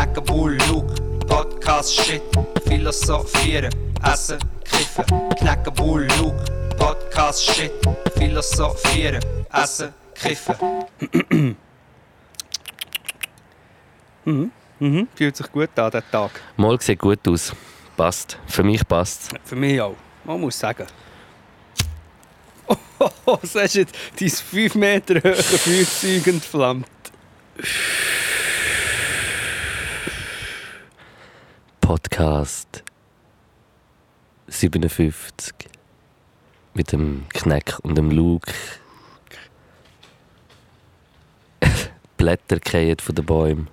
knacken Bull, Luke, Podcast, Shit, philosophieren, essen, kiffen, knacken Bull, Luke, Podcast, Shit, philosophieren, essen, kiffen. Mhm. Fühlt sich gut an, der Tag. Mal sieht gut aus. Passt. Für mich passt Für mich auch. Man muss sagen. Oh, oh, oh hast du jetzt? Dein 5 Meter hohe Feuerzeug entflammt. Podcast 57 mit dem Kneck und dem Luke. Blätter fallen von den Bäumen.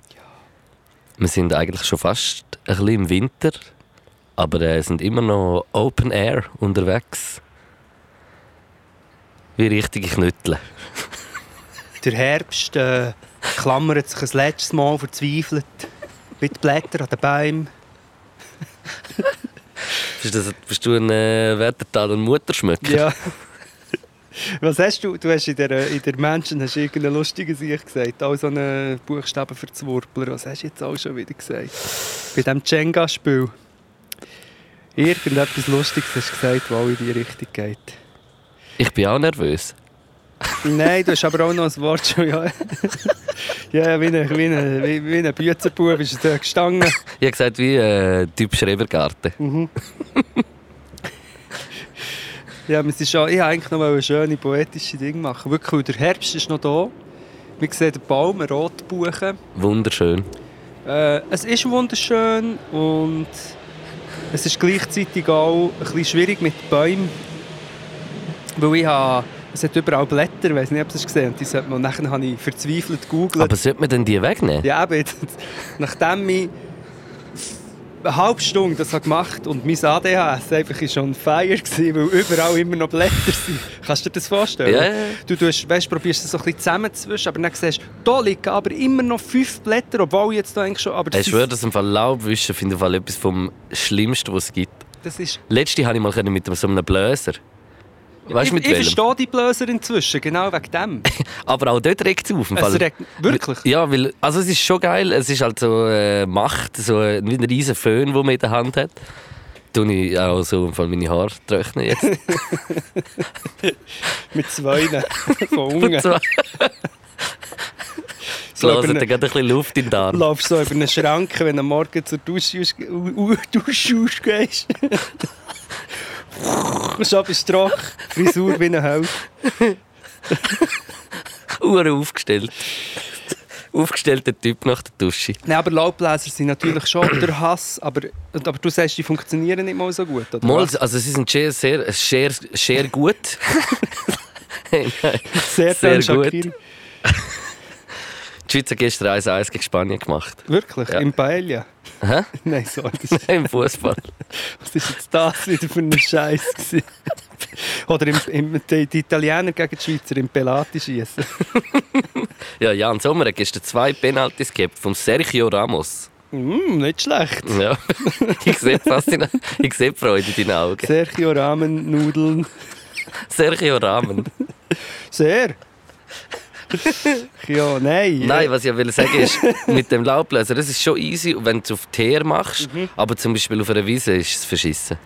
Wir sind eigentlich schon fast ein bisschen im Winter, aber äh, sind immer noch Open Air unterwegs. Wie richtige Knüttel. Der Herbst äh, klammert sich ein letztes Mal verzweifelt mit Blättern an den Bäumen. Bist, das, bist du ein äh, Wettertal- und Mutterschmöcker? Ja. Was hast du? Du hast in der, in der Menschen hast irgendeine lustige Sicht gesagt. Auch so einen Buchstabenverzwurpler. Was hast du jetzt auch schon wieder gesagt? Bei diesem Jenga-Spiel. Irgendetwas Lustiges hast du gesagt, was auch in die Richtung geht. Ich bin auch nervös. Nein, du hast aber auch noch ein Wort schon. Ja, ja wie ein, wie ein, wie, wie ein Büzerbub ist er da gestanden. Ich habe gesagt, wie äh, Typ Schrebergarten. Ja, es ist schon, ich wollte eigentlich noch ein schöne poetische Dinge machen. Wirklich, der Herbst ist noch da. Wir sehen den Baum, einen Rotbuchen. Wunderschön. Äh, es ist wunderschön und es ist gleichzeitig auch ein bisschen schwierig mit Bäumen. Weil ich habe, es hat überall Blätter, ich weiß nicht, ob du es gesehen hast. Sollte man, nachher habe ich verzweifelt gegoogelt. Aber sollte man denn die wegnehmen? Ja, eben, nachdem ich eine halbe Stunde das habe gemacht und mein ADHS einfach ist on fire war, weil überall immer noch Blätter sind. Kannst du dir das vorstellen? Ja. Du tust, weißt, probierst es so ein bisschen zusammenzuwischen, aber dann siehst du, da liegen aber immer noch fünf Blätter, obwohl jetzt da eigentlich schon... Aber das Ich schwöre, dass im Fall Laubwischen finde ich etwas vom Schlimmsten, was es gibt. das ist Letzte hatte ich mal mit so einem Blöser. Weißt ich mit ich welchem? verstehe die Blöser inzwischen, genau wegen dem. Aber auch dort regt es auf. Im Es regt- wirklich? Ja, weil, also es ist schon geil. Es ist halt so äh, Macht, so äh, wie ein riesen Föhn, den man in der Hand hat. Tue ich auch so im Fall meine Haare trocknen jetzt. Mit zwei von unten. so. Über dir gerade ein bisschen Luft in den Arm. laufst so über eine Schranke, wenn du am morgen zur Dusche, Dusche gehst. Schon bist du trocken, Frisur wie eine Hölle. Uhr aufgestellt. Aufgestellter Typ nach der Dusche. Nein, aber Laubbläser sind natürlich schon der Hass, aber, aber du sagst, die funktionieren nicht mal so gut, oder? Mal, also sie sind sehr, sehr, sehr, sehr gut. Nein, Sehr, sehr sehr gut. Die Schweiz hat gestern 1-1 gegen Spanien gemacht. Wirklich? Ja. Im Paella? Hä? Nein, sorry. Ist, Im Fußball. was ist jetzt das wieder für ein Scheiß? Oder im, im, die, die Italiener gegen die Schweizer im Pelati schießen. Ja, Jan Sommer hat gestern zwei Penalties gegeben von Sergio Ramos. Mm, nicht schlecht. Ja. ich sehe fast in, ich sehe Freude in deinen Augen. Sergio Ramen, Nudeln. Sergio Ramen. Sehr. ja, nein. Nein, was ich will sagen ist, mit dem Laubbläser, das ist schon easy, wenn du es auf Teer machst, aber zum Beispiel auf einer Wiese ist es verschissen.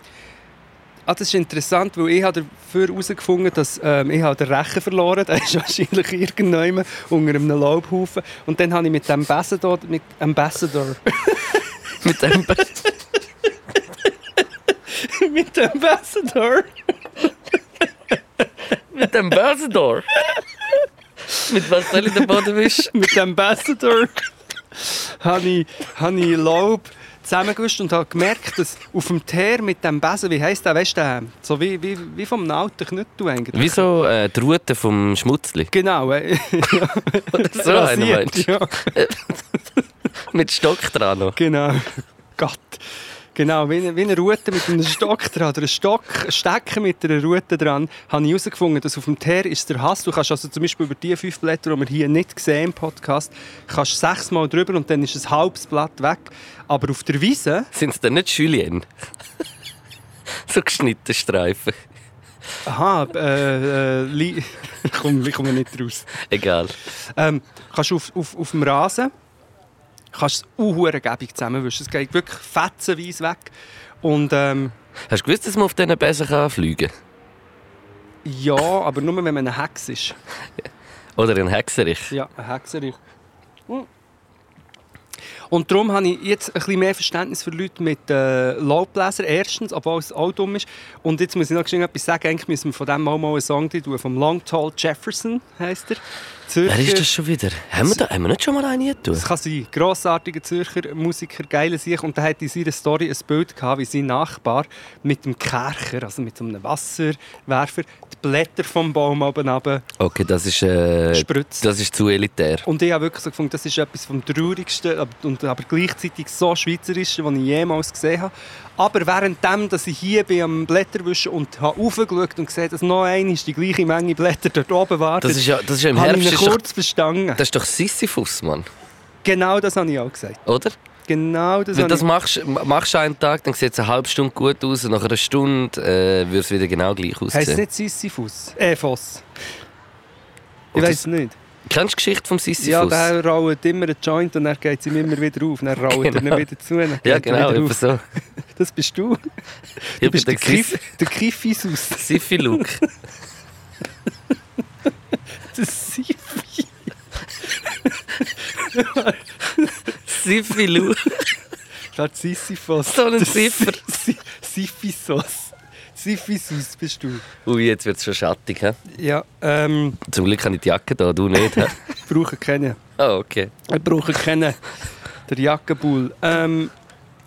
Ah, das ist interessant, weil ich habe dafür herausgefunden, dass ähm, ich habe den Rechen verloren Der ist wahrscheinlich irgendjemand unter einem Laubhaufen. Und dann habe ich mit dem Ambassador... Mit Ambassador... Mit dem mit dem Ambassador... mit dem Ambassador. mit was soll ich den Boden wischen? mit dem Ambassador... habe ich, habe ich Laub zusammengewischt und habe gemerkt, dass auf dem Teer mit dem Besen, wie heisst der, weißt du, der? so wie, wie, wie vom alten Knüttel eigentlich. Wie so äh, die Route vom Schmutzli. Genau, äh, So einer rasiert, meinst ja. Mit Stock dran noch. Genau. Gott. Genau, wie eine, wie eine Rute mit einem Stock dran, oder ein Stock, ein Stecken mit einer Rute dran, habe ich herausgefunden, dass auf dem Teer ist der Hass. Du kannst also zum Beispiel über die fünf Blätter, die wir hier nicht sehen im Podcast, kannst sechsmal drüber und dann ist ein halbes Blatt weg. Aber auf der Wiese, Sind es denn nicht Julien? so geschnittene Streifen. aha, äh, äh, komme ich komme nicht raus. Egal. Ähm, kannst du auf, auf, auf dem Rasen kannst du es unhurengebig zusammenwischen. Es geht wirklich fetzenweise weg. Und ähm, Hast du gewusst, dass man auf diesen Besen fliegen kann? ja, aber nur wenn man eine Hex ist. Oder ein Hexerich? Ja, ein Hexerich. Und darum habe ich jetzt ein bisschen mehr Verständnis für Leute mit äh, Laubbläsern. Erstens, obwohl es auch dumm ist. Und jetzt muss ich noch etwas sagen. Eigentlich müssen wir von dem mal, mal einen Song tun. Vom Long Tall Jefferson heisst er. Zürcher. Wer ist das schon wieder? Haben wir, da, haben wir nicht schon mal einen getan? Das kann sein. Grossartiger Zürcher Musiker, geiler sich. Und der hat in seiner Story ein Bild gehabt, wie sein Nachbar mit dem Kercher, also mit so einem Wasserwerfer, Blätter vom Baum oben runter Okay, das ist, äh, spritzt. das ist zu elitär. Und ich habe wirklich so gefunden, das ist etwas vom Traurigsten aber- und aber gleichzeitig so Schweizerischen, was ich jemals gesehen habe. Aber währenddem, dass ich hier bin am Blätterwischen und habe raufgeschaut und gesehen, dass noch einmal die gleiche Menge Blätter dort oben wartet, Das ist ja, das ist ja im habe Herbst. ich ihn Ist doch, kurz verstanden. das ist doch Sisyphus, Mann. Genau das habe ich auch gesagt. Oder? Genau das Wenn das machst, machst du einen Tag, dann sieht es eine halbe Stunde gut aus und nach einer Stunde äh, würde es wieder genau gleich Heißt es aussehen. nicht Sisyphus? Äh, Foss. Ich Oder- weiß es nicht. Kennst du die Geschichte vom Sisyphus? Ja, der rollt immer einen Joint und dann geht es ihm immer wieder auf. Dann er Genau. ihn wieder zu. Dann ja geht er genau, eben auf. so. Das bist du. Du bist der Kiff, der Kiffisus. Siffi-Look. Der Siffi. Siffi-Look. Der Sisyphos. So ein Ziffer. Si- Siffisos. Siffisus bist du. Ui, jetzt wird es schon schattig. He? Ja, ähm, Zum Glück habe ich die Jacke da, du nicht. he? ich brauche keinen. Ah, okay. Ich brauche keinen. Der Jackenbull. Ähm,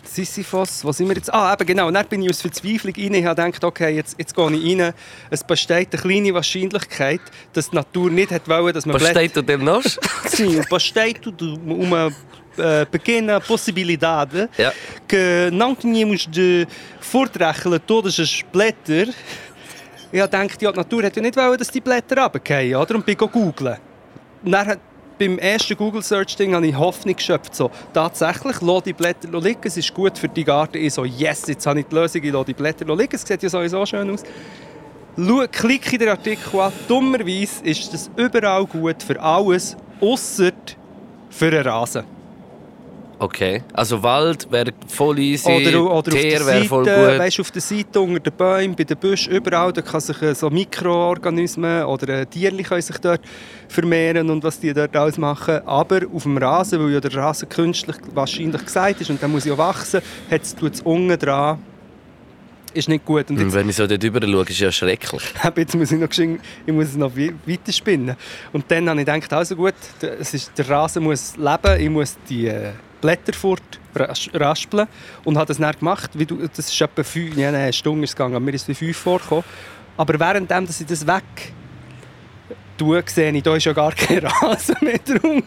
Sisyphos, was sind wir jetzt? Ah, eben genau. Und dann bin ich aus Verzweiflung rein. Ich habe gedacht, okay, jetzt, jetzt gehe ich rein. Es besteht eine kleine Wahrscheinlichkeit, dass die Natur nicht hat wollen, dass man Was Blätter- steht da dem noch? Sim, besteht uma eh, pequena possibilidade Ja. que não tínhamos de todas as Blätter. Ich habe gedacht, ja, die Natur ja nicht wollen, dass die Blätter runterfallen, oder? Und bin googeln. Dann hat, beim ersten Google-Search-Ding habe ich Hoffnung geschöpft. So, tatsächlich, lass die Blätter liegen, es ist gut für die Garten. Ich so, yes, jetzt habe ich die Lösung, ich lasse die Blätter liegen. Es sieht ja sowieso schön aus. Schau, klicke den Artikel an. Dummerweise ist das überall gut für alles, außer für einen Rasen. Okay. Also Wald wäre voll easy, Oder, oder Tier wäre voll gut. weißt, auf der Seite unter den Bäumen, bei den Büschen, überall, da kann sich äh, so Mikroorganismen oder äh, Tiere können sich dort vermehren und was die dort alles machen. Aber auf dem Rasen, weil ja der Rasen künstlich wahrscheinlich gesagt ist und dann muss ja wachsen, hat es unten dran. Ist nicht gut. Und Und jetzt, wenn ich so dort rüber schaue, ist ja schrecklich. Jetzt muss ich noch, ich muss es noch wei- weiterspinnen. Und dann habe ich gedacht, also gut, es ist, der Rasen muss leben, ich muss die äh, Blätter fort raspeln. Und habe das dann gemacht. Wie du, das ist etwa fünf, ja, nein, eine Stunde ist gegangen, mir ist es wie fünf vorgekommen. Aber währenddem, dass ich das weg tue, sehe ich, da ist ja gar kein Rasen mehr drunter.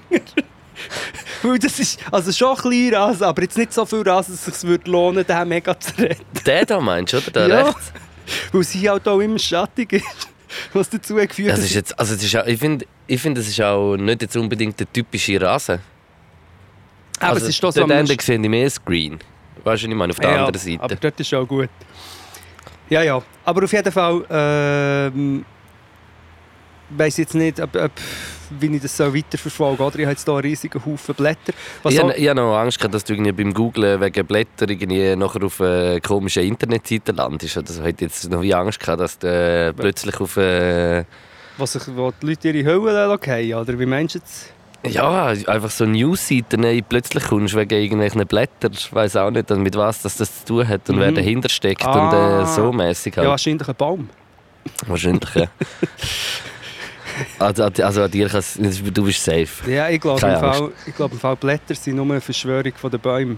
Weil das ist also schon ein bisschen Rasen, aber jetzt nicht so viel Rasen, dass es sich würde lohnen den mega zu retten. Der da meinst du, oder? Der Ja. rechts? Weil es hier halt auch immer schattig ist. Was dazu hat geführt Das dass ist jetzt, also das ist auch, ich finde, ich find, das ist auch nicht jetzt unbedingt der typische Rasen. Aber also, es ist doch so Dort am Ende sehe ich mehr Screen. Weißt du, ich meine? Auf der Ja, anderen Seite. Aber dort ist auch gut. Ja, ja. Aber auf jeden Fall ähm, weiß jetzt nicht, ob, ob, wie ich das so weiterverfolge. Oder ich habe jetzt hier einen riesigen Haufen Blätter. Was Ich auch- habe ich hab noch Angst gehabt, dass du irgendwie beim Googlen wegen Blätter irgendwie nachher auf äh, komischen Internetseiten landest. Oder so. Ich hätte jetzt noch wie Angst gehabt, dass du äh, plötzlich auf... Äh, was sich, wo die Leute ihre Höhlen fallen oder wie meinst du jetzt? Ja, einfach so News-Seiten äh, plötzlich kommst wegen irgendwelchen Blättern. Ich weiß auch nicht, mit was das, das zu tun hat und Mhm. wer dahinter steckt Ah. und äh, so mäßig Ja, halt. wahrscheinlich ein Baum. Wahrscheinlich, ja. also, also an dir kann's, du bist safe. Ja, ich glaube, im Fall, ich glaube im Fall Blätter sind nur eine Verschwörung der Bäume.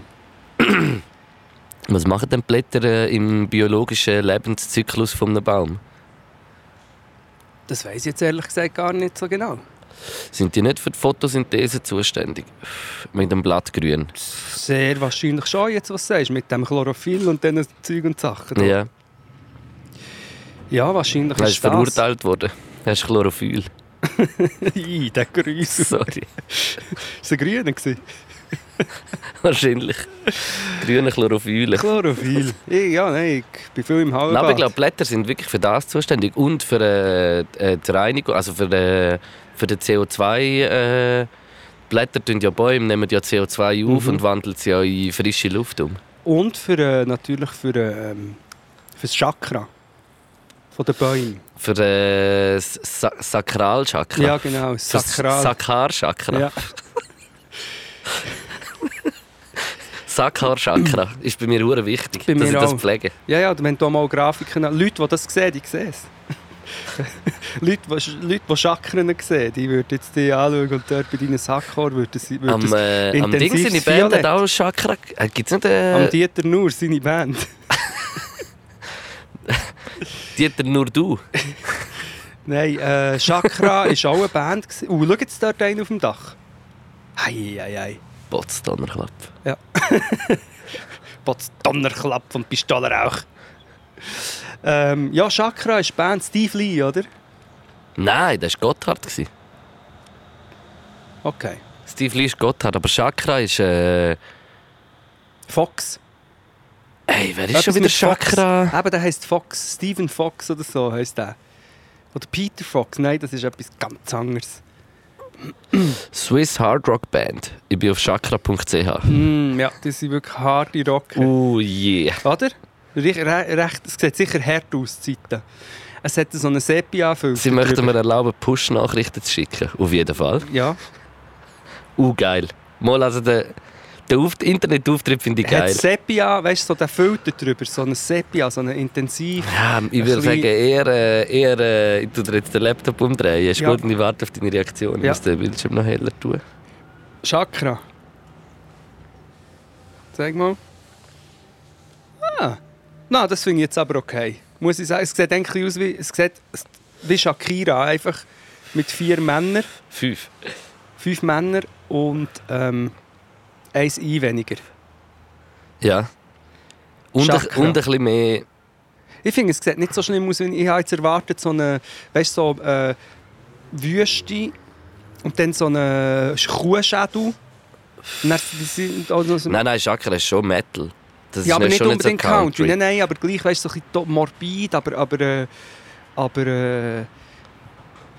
Was machen denn Blätter äh, im biologischen Lebenszyklus von einem Baum? Das weiß ich jetzt ehrlich gesagt gar nicht so genau. Sind die nicht für die Photosynthese zuständig? Mit dem Blattgrün. Sehr wahrscheinlich schon, jetzt was du sagst, mit dem Chlorophyll und diesen Zeug und Sachen. Ja, ja wahrscheinlich ist ist das. verurteilt worden. Er ist Chlorophyll. Ih, der Grüße. Sorry. Ist der Grüne gewesen? Wahrscheinlich. Grüne Chlorophylle. Chlorophyll. Ich, ja, nein, ich bin viel im Hallenbad. Aber ich glaube, Blätter sind wirklich für das zuständig und für äh, äh, die Reinigung, also für, äh, für den CO2, äh, Blätter tun ja Bäume, nehmen ja CO2 auf Mhm. und wandeln sie ja in frische Luft um. Und für, äh, natürlich für, ähm, für das Chakra von den Bäumen. Für äh, das Sa Sakralchakra. Ja, genau. Sakral. Sakhar-Chakra. Ja. Sakhar-Chakra ist bei mir sehr wichtig, Bei dass ich das auch. pflege. ja, ja, wenn du mal Grafiken Leute, die das sehen, die sehen es. Leute, die, Leute, die Chakren sehen, die würden jetzt die anschauen und dort bei deinen Sackhaar würden sie... Würden Am, äh, am Ding seine Band hat auch Chakra. Äh, Gibt es nicht äh, Am Dieter Nur, seine Band. Dieter nur du? Nein, äh, Chakra war auch eine Band. Uh, schau jetzt dort einen auf dem Dach. Hei, hei, hei. Potsdamer Klapp. Und Pistolenrauch. Ähm, ja, Chakra ist die Band Steve Lee, oder? Nein, das war Gotthard. Okay. Steve Lee ist Gotthard, aber Chakra ist. Äh, Fox. ey, wer ist Etwas schon wieder mit Fox. Chakra? Eben, der heisst Fox. Stephen Fox oder so heisst der. Oder Peter Fox. Nein, das ist etwas ganz anderes. Swiss Hard Rock Band. Ich bin auf chakra.ch. Mm, ja, das sind wirklich harte Rocker. Oh yeah. Oder? Recht, recht, es sieht sicher hart aus, die Seite. Es hat so einen Sepia-Filter. Sie möchten drüber. mir erlauben, Push-Nachrichten zu schicken. Auf jeden Fall. Ja. Uh, geil. Mal also der, der Auf Internetauftritt finde ich Hat geil. Sepia, weißt du, so der Filter drüber, so ein Sepia, so einen intensiv. Ja, ich würde sagen, eher, äh, eher äh, ich tue jetzt den Laptop umdrehen. Ist Ja. gut und ich warte auf deine Reaktion. Ich Ja. muss den Bildschirm noch heller tun. Chakra. Zeig mal. Na, das finde ich jetzt aber okay. Muss ich sagen, es sieht eigentlich aus wie, es sieht wie Shakira, einfach mit vier Männern, Fünf. fünf Männer und ähm, eins I weniger. Ja. Und, ein- und ein bisschen mehr. Ich finde, es sieht nicht so schlimm aus, wie ich habe jetzt erwartet, so eine, weißt, so äh, Wüste und dann so eine Kuhschädel. Nein, nein, Chakra ist schon Metal. Das ja, aber nicht unbedingt so Country. Nein, nein, aber gleich, weißt du, so ein bisschen morbid, aber, aber, äh, aber äh,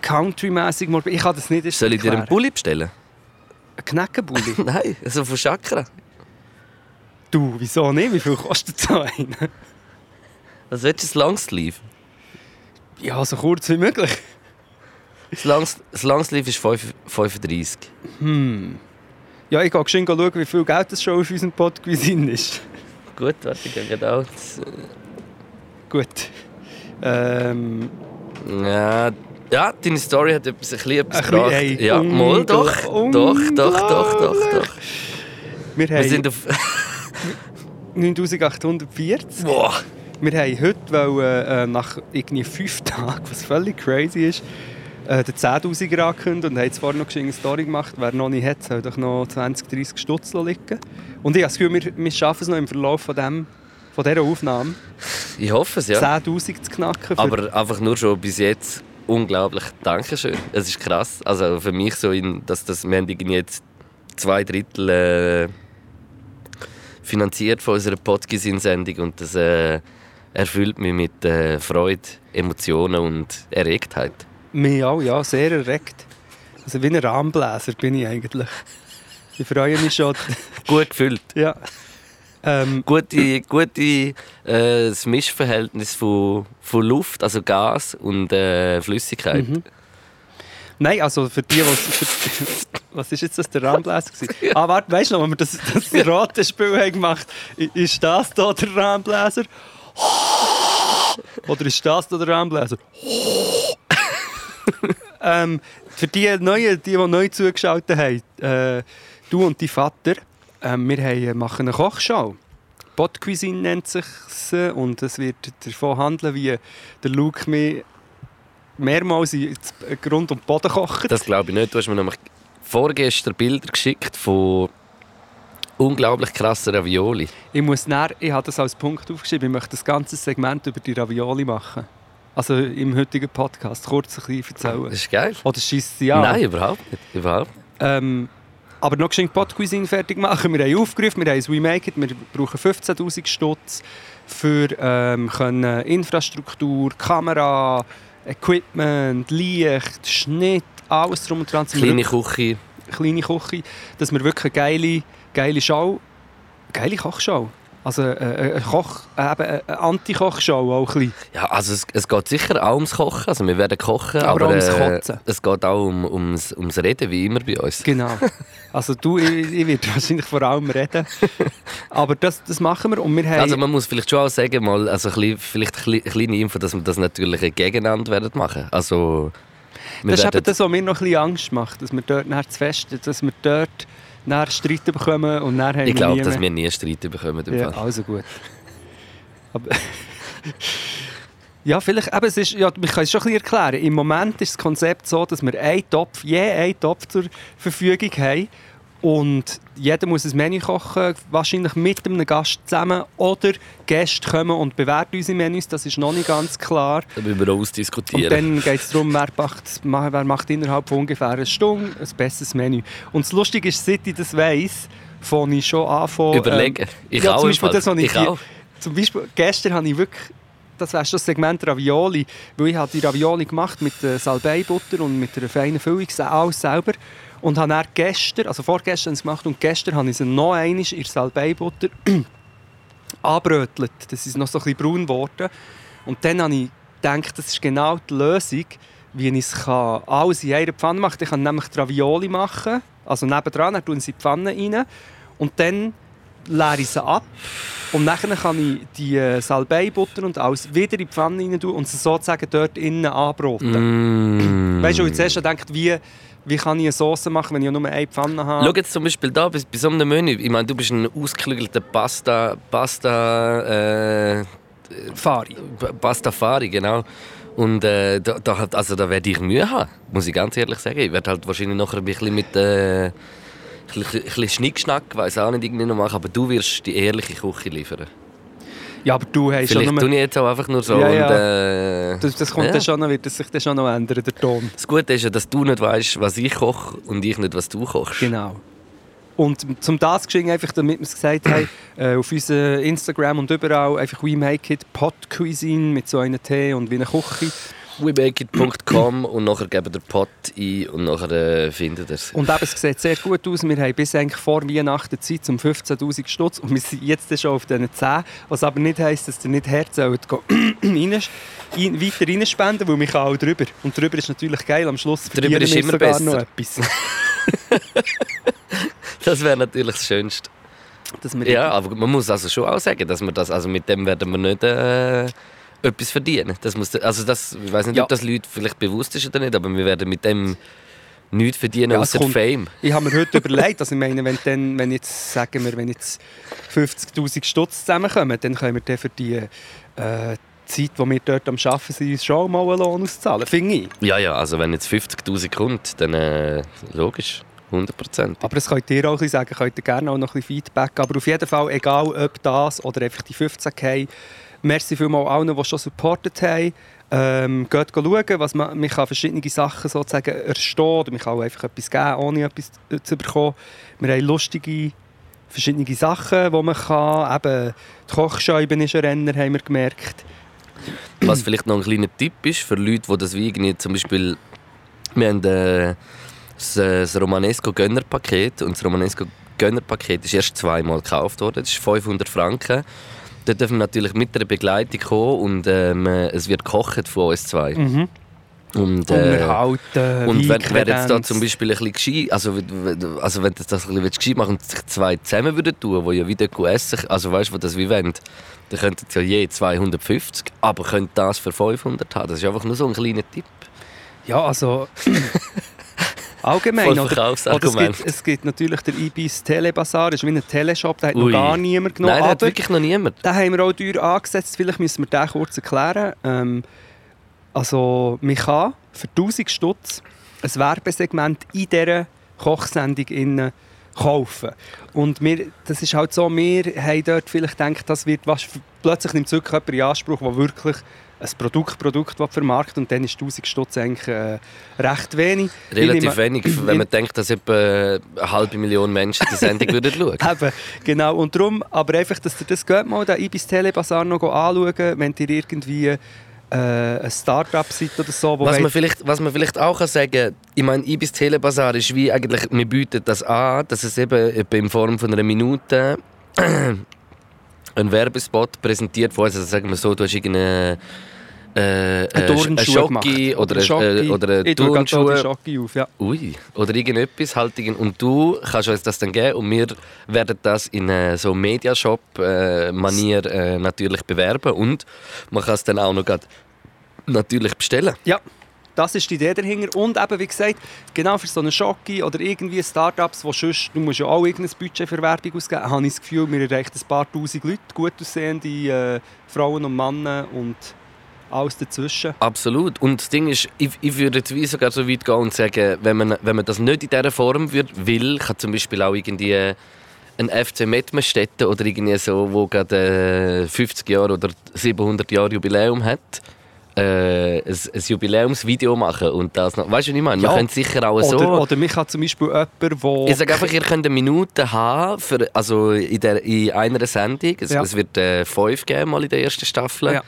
Country-mäßig morbid. Ich kann das nicht erst Soll ich dir einen. Bulli bestellen? Ein Knäckenbulli? Nein, also von Chakra. du, wieso nicht? Wie viel kostet so einer? Was willst du, ein Longsleeve? Ja, so kurz wie möglich. Das, Longs das Longsleeve ist 5 35. Hm. Ja, ich gehe geschwind schauen, wie viel Geld das schon auf unserem Pod Cuisine ist. Gut, warte, ich äh, Gut. Ähm, Ja, ja, deine Story hat etwas, ein bisschen etwas Ein bisschen, gebracht. ey, ja, mal doch. Doch, doch, doch, doch, doch. wir Wir sind auf. 9840. Boah! Wir haben heute wollen, äh, nach irgendwie fünf Tagen, was völlig crazy ist, äh, den 10'000er angekündigt und haben jetzt vorhin noch eine Story gemacht. Wer noch nicht hat, soll doch noch 20, 30 Stutz liegen. Und ich habe das Gefühl, wir, wir schaffen es noch im Verlauf von, dem, von dieser Aufnahme, Ich hoffe es, ja. 10'000 zu knacken. Aber einfach nur schon bis jetzt unglaublich Dankeschön. Es ist krass. Also für mich so, in, dass das, wir haben jetzt zwei Drittel äh, finanziert von unserer Podcast-Sendung und das äh, erfüllt mich mit äh, Freude, Emotionen und Erregtheit. Mich auch, ja, sehr erregt. Also wie ein Rahmenbläser bin ich eigentlich. Ich freue mich schon. Gut gefüllt. ja. Ähm, Gute, gute äh, das Mischverhältnis von, von Luft, also Gas und äh, Flüssigkeit. Mhm. Nein, also für die, was. Für, was ist jetzt das, der Rahmenbläser? gewesen? Ah, warte, weißt du noch, wenn wir das, das rote Spiel haben gemacht haben, ist das da der Rahmenbläser? Oder ist das da der Rahmenbläser? ähm, für die Neuen, die, die neu zugeschaltet haben, äh, du und dein Vater, ähm, wir haben, machen eine Kochshow. Pot Cuisine nennt sich und es wird davon handeln, wie der Luke mir mehrmals in Grund und Boden kocht. Das glaube ich nicht. Du hast mir nämlich vorgestern Bilder geschickt von unglaublich krassen Ravioli. Ich muss näher, ich habe das als Punkt aufgeschrieben, ich möchte das ganze Segment über die Ravioli machen. Also im heutigen Podcast, kurz ein bisschen Das erzählen. ist geil. Oder schießt sie an? Nein, überhaupt nicht. Überhaupt. nicht. Ähm, aber noch geschenkt Pot Cuisine fertig machen. Wir haben aufgerufen, wir haben ein Remake, wir brauchen 15'000 Stutz für ähm, können Infrastruktur, Kamera, Equipment, Licht, Schnitt, alles drum und dran. Kleine Küche. kleine Küche, dass wir wirklich eine geile, geile Show, geile Kochshow, also äh, eine, Koch, äh, eine Anti-Kochshow auch ein bisschen. Ja, also es, es geht sicher auch ums Kochen. Also wir werden kochen, Aber aber, auch ums äh, Kotzen. es geht auch um, ums, ums Reden, wie immer bei uns. Genau. Also du, ich, ich werde wahrscheinlich vor allem reden. Aber das, das machen wir und wir haben... Also man muss vielleicht schon auch sagen, mal, also vielleicht eine kleine- Info, dass wir das natürlich gegeneinander werden machen. Also das ist eben das, was mir noch ein bisschen Angst macht, dass wir dort nachher zu fest, dass wir dort nachher Streit bekommen und nachher haben ich glaube, dass wir nie Streit bekommen. Ja, Fall. also gut. Aber ja, vielleicht, eben, es ist, ja, ich kann es schon ein bisschen erklären. Im Moment ist das Konzept so, dass wir einen Topf, je einen Topf zur Verfügung haben und jeder muss ein Menü kochen, wahrscheinlich mit einem Gast zusammen oder Gäste kommen und bewerten unsere Menüs, das ist noch nicht ganz klar. Da müssen wir auch Und ausdiskutieren. dann geht es darum, wer macht, wer macht innerhalb von ungefähr einer Stunde ein besseres Menü. Und das Lustige ist, seit ich das weiss, fange ich schon an von... Überlegen. ich ja, auch. zum Beispiel das, ich, ich auch. Zum Beispiel, gestern habe ich wirklich, das wäre schon das Segment Ravioli, weil ich habe die Ravioli gemacht mit äh, Salbeibutter und mit einer feinen Füllung, alles selber. Und habe dann gestern, also vorgestern habe gemacht und gestern habe ich sie noch einmal in der Salbeibutter anbrötelt. Das ist noch so ein bisschen braun geworden. Und dann habe ich gedacht, das ist genau die Lösung, wie ich es kann, alles in einer Pfanne machen kann. Ich kann nämlich Ravioli machen, also nebendran, dann tun sie die Pfanne rein und dann leere ich sie ab. Und dann kann ich die äh, Salbeibutter und alles wieder in die Pfanne rein tun und sie sozusagen dort innen anbraten. Mm. Weißt du, ich zuerst gedacht, wie, wie kann ich eine Sauce machen, wenn ich nur eine Pfanne habe? Schau jetzt zum Beispiel da, bei, bei so einem Menü. Ich meine, du bist ein ausgeklügelter Pasta... Pasta... Äh, Fari. P- Pastafari, genau. Und äh, da, da, hat- also, da werde ich Mühe haben, muss ich ganz ehrlich sagen. Ich werde halt wahrscheinlich nachher ein bisschen mit äh, ein bisschen, ein bisschen Schnickschnack, weiß auch nicht, irgendwie noch machen, aber du wirst die ehrliche Küche liefern. Ja, aber du hast schon Vielleicht tue ich jetzt auch einfach nur so. Ja, und, ja. äh, Das, das kommt ja. dann schon noch, wird das sich dann schon noch ändern, der Ton. Das Gute ist ja, dass du nicht weißt, was ich koche und ich nicht, was du kochst. Genau. Und zum das geschehen, einfach damit wir es gesagt haben, äh, auf unserem Instagram und überall einfach «We make it Pot Cuisine» mit so einem Tee und wie eine Küche. wemakeit.com und nachher geben der Pot ein und nachher äh, findet er es. Und eben, es sieht sehr gut aus. Wir haben bis eigentlich vor Weihnachten Zeit zum 15'000 Stutz und wir sind jetzt schon auf diesen 10, was aber nicht heisst, dass ihr nicht Herz rein, ein, weiter reinspenden, weil wir kann auch drüber. Und drüber ist natürlich geil, am Schluss Drüber ist immer sogar besser. noch etwas. Das wäre natürlich das Schönste. Ja, aber man muss also schon auch sagen, dass wir das, also mit dem werden wir nicht äh, etwas verdienen. Das muss, also das, ich weiß nicht, Ja. ob das Leute vielleicht bewusst ist oder nicht, aber wir werden mit dem nichts verdienen Ja, außer kommt- Fame. Ich habe mir heute überlegt, also ich meine, wenn, dann, wenn jetzt, sagen wir, wenn jetzt 50'000 Stutz zusammenkommen, dann können wir dann für die äh, Zeit, die wir dort am Arbeiten sind, schon mal einen Lohn auszahlen, finde ich. Ja, ja, also wenn jetzt 50'000 kommt, dann äh, logisch, 100%. Aber das könnt ihr auch sagen, könnt ihr gerne auch noch ein bisschen Feedback, aber auf jeden Fall, egal ob das oder einfach die 15k, merci vielmals allen, die schon supportet haben. Ähm, geht schauen, was man, man kann verschiedene Sachen sozusagen erstehen oder man kann auch einfach etwas geben, ohne etwas zu bekommen. Wir haben lustige verschiedene Sachen, die man kann. Eben, die Kochscheibe ist ein Renner, haben wir gemerkt. Was vielleicht noch ein kleiner Tipp ist für Leute, die das wie irgendwie zum Beispiel, wir haben äh, das, äh, das Romanesco Gönnerpaket und das Romanesco Gönnerpaket ist erst zweimal gekauft worden, das ist 500 Franken. Dort dürfen wir natürlich mit einer Begleitung kommen und ähm, es wird gekocht von uns zwei. Mhm. Und, äh, Unterhalten, und wenn, wer jetzt da zum Beispiel ein bisschen gescheit, also, wenn- also wenn du das ein bisschen gescheit machen und sich zwei zusammen würden tun, die ja wieder essen, also weißt du, wo das wie wollen, dann könnten ja je 250, aber könnt das für 500 haben. Das ist einfach nur so ein kleiner Tipp. Ja, also... allgemein. Oder, oder es, gibt, es gibt natürlich der Ibis Telebazar, das ist wie ein Teleshop, den hat noch Ui. gar niemand genommen. Nein, das hat wirklich noch niemand. den haben wir auch teuer angesetzt. Vielleicht müssen wir den kurz erklären. Ähm, also, man kann für 1000 Stutz ein Werbesegment in dieser Kochsendung innen kaufen. Und wir, das ist halt so, wir haben dort vielleicht gedacht, das wird was, plötzlich nimmt es wirklich jemand in Anspruch, der wirklich ein Produkt, Produkt will vermarktet und dann ist 1000 Stutz eigentlich äh, recht wenig. Relativ nehme- wenig, wenn man denkt, dass etwa eine halbe Million Menschen die Sendung würden schauen. Eben, genau. Und darum, aber einfach, dass ihr das geht mal, den Ibis Telebazar noch anschauen, wenn ihr irgendwie äh, eine Start-up seid oder so, wo Was man, vielleicht, was man vielleicht auch kann sagen kann, ich meine, Ibis Telebasar ist wie eigentlich, wir bieten das an, dass es eben, in Form von einer Minute einen Werbespot präsentiert wird. Also sagen wir so, du hast irgendeine äh, Ein Schocki gemacht. oder, Schocki. äh, oder eine ich Turnschuhe. Schocki auf, ja. Ui, oder irgendetwas halt irgend- und du kannst uns das dann geben und wir werden das in äh, so Mediashop-Manier äh, natürlich bewerben und man kann es dann auch noch natürlich bestellen. Ja, das ist die Idee dahinter. Und eben, wie gesagt, genau für so eine Schocki oder irgendwie Startups, wo sonst, du musst ja auch irgendein Budget für Werbung ausgeben, habe ich das Gefühl, wir erreichen ein paar tausend Leute, gut aussehende äh, Frauen und Männer und alles dazwischen. Absolut. Und das Ding ist, ich, ich würde jetzt wie sogar so weit gehen und sagen, wenn man, wenn man das nicht in dieser Form wird, will, kann zum Beispiel auch irgendwie ein FC Mettmerstetten oder irgendwie so, wo gerade äh, 50 Jahre oder 700 Jahre Jubiläum hat, äh, ein, ein Jubiläumsvideo machen und das noch. Weißt du, was ich meine? Man Ja. könnte sicher auch so. Oder, oder mich hat zum Beispiel jemand, der... Ich sage einfach, ihr könnt eine Minute haben, für, also in, der, in einer Sendung. Es, Ja. es wird äh, fünf geben, mal in der ersten Staffel. Ja.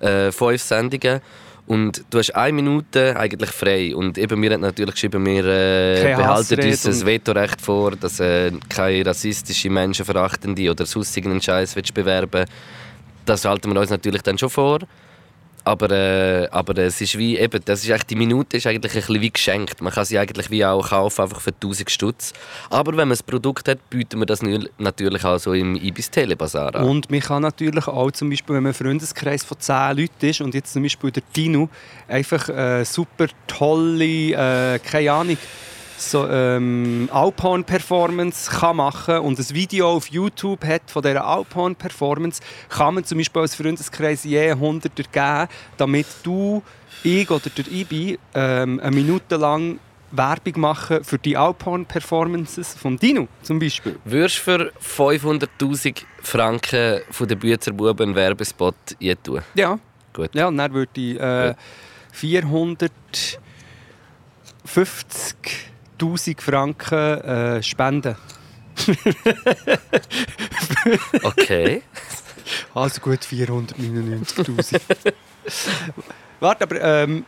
Äh, fünf Sendungen. Und du hast eine Minute eigentlich frei. Und eben, wir haben natürlich geschrieben, wir äh, behalten uns das und- Vetorecht vor, dass äh, keine rassistische, menschenverachtende oder sonst irgendeinen Scheiß bewerben Das halten wir uns natürlich dann schon vor. Aber, äh, aber es ist wie, eben, das ist die Minute ist eigentlich ein bisschen wie geschenkt. Man kann sie eigentlich wie auch kaufen, einfach für 1000 Stutz. Aber wenn man das Produkt hat, bieten wir das natürlich auch so im Ibis Telebasar an. Und man kann natürlich auch zum Beispiel, wenn man ein Freundeskreis von 10 Leuten ist und jetzt zum Beispiel der Dino einfach äh, super tolle, äh, keine Ahnung, so, ähm, Alphorn-Performance kann machen und ein Video auf YouTube hat von dieser Alphorn-Performance, kann man zum Beispiel als Freundeskreis je 100 geben, damit du, ich oder der Ibi ähm, eine Minute lang Werbung machen für die Alphorn-Performances von Dino zum Beispiel. Würdest du für 500'000 Franken von den Büzerbuben einen Werbespot je tun? Ja. Gut. Ja, und dann würde ich äh, 450'000 Franken äh, spenden. Okay. Also gut 499'000. Warte, aber ähm,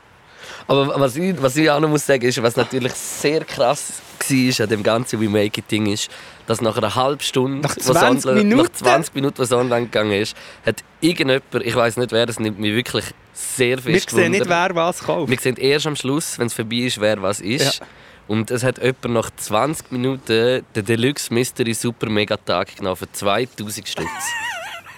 Aber was ich, was ich auch noch muss sagen ist, was natürlich sehr krass war an dem ganzen We Make It Ding ist, dass nach einer halben Stunde, Nach was 20 online, Minuten? nach 20 Minuten, was online gegangen ist, hat irgendjemand, ich weiß nicht wer, das nimmt mich wirklich sehr wir fest sehen nicht, wer was kauft. Wir sehen erst am Schluss, wenn es vorbei ist, wer was ist. Ja. Und es hat jemand nach 20 Minuten den Deluxe Mystery Super Mega Tag genommen für 2000 Stutz.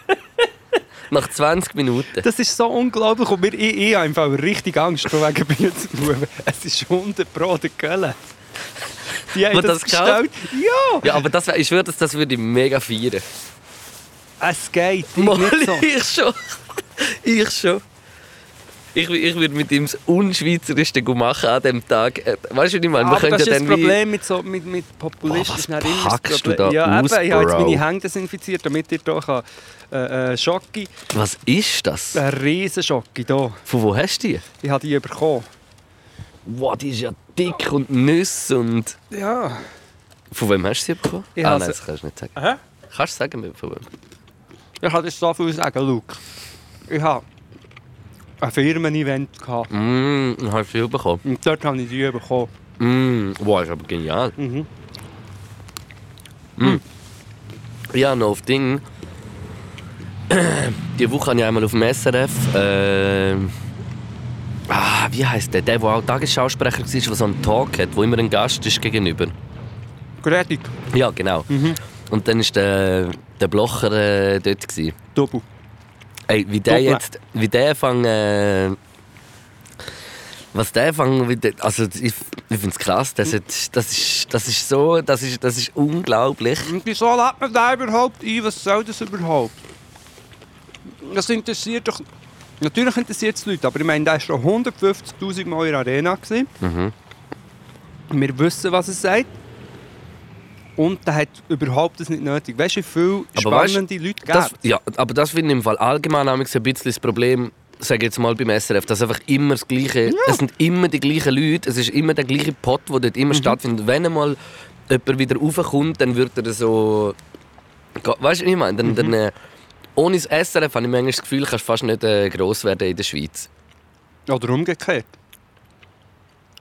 nach 20 Minuten. Das ist so unglaublich und wir, ich, ich habe Fall richtig Angst vor wegen Büzenbuben. Es ist 100 Pro der Gölle. Die haben das, das gekauft? bestellt. Ja, Ja, aber das, ich schwöre, das, das würde ich mega feiern. es geht. Ich Mal, nicht so. ich schon. Ich schon. Ich, ich würde mit ihm das Unschweizerischste machen an dem Tag. Äh, Weißt du, was ich meine? Wir Aber das ist ja das Problem mit, so, mit, mit Populisten. Boah, was immer das du da ja, aus, eben, ich habe jetzt meine Hände desinfiziert, damit ihr hier kann, äh, äh, Schocki, Was ist das? einen riesen Schocki hier. Von wo hast du die? Ich habe die bekommen. Wow, die ist ja dick und Nüsse und... Ja. Von wem hast du sie bekommen? Ich ah, habe nein, das kannst du nicht sagen. Hä? Kannst du sagen, von wem? Ich kann dir so viel sagen, Luke. Ich habe ein Firmen-Event gehabt. Mm, hast du viel bekommen? Und dort habe ich die bekommen. Mm, wow, ist aber genial. Mhm. Ja, noch auf Ding. Die Woche habe ich einmal auf dem SRF. Äh, ah, wie heißt der? Der, der auch Tagesschausprecher war, der so einen Talk hat, wo immer ein Gast ist gegenüber. Gredig. Ja, genau. Und dann war der, der Blocher äh, dort. Gewesen. Doppel. Ey, wie der jetzt. Wie der fang. Äh, was der fang. wie der- Also, ich, ich finde es krass. Das, hat, das, ist, das ist so. Das ist, das ist unglaublich. Und wieso lädt man da überhaupt ein? Was soll das überhaupt? Das interessiert doch... Natürlich interessiert es Leute, aber ich meine, der war schon 150'000 Mal in der Arena. Gewesen. Mhm. Wir wissen, was er sagt. Und der hat überhaupt das nicht nötig. Weißt du, wie viele Aber weißt- spannende Leute Das, gibt? ja, aber das finde ich im Fall allgemein ein bisschen das Problem, sage jetzt mal beim SRF, dass einfach immer das Gleiche, es sind immer die gleichen Leute, es ist immer der gleiche Pot, der dort Mhm. immer stattfindet. Wenn einmal jemand wieder raufkommt, dann wird er so... Weißt du, was ich meine? Dann, Mhm. dann, äh, ohne das SRF habe ich manchmal das Gefühl, kannst du fast nicht äh, gross werden in der Schweiz. Oder umgekehrt.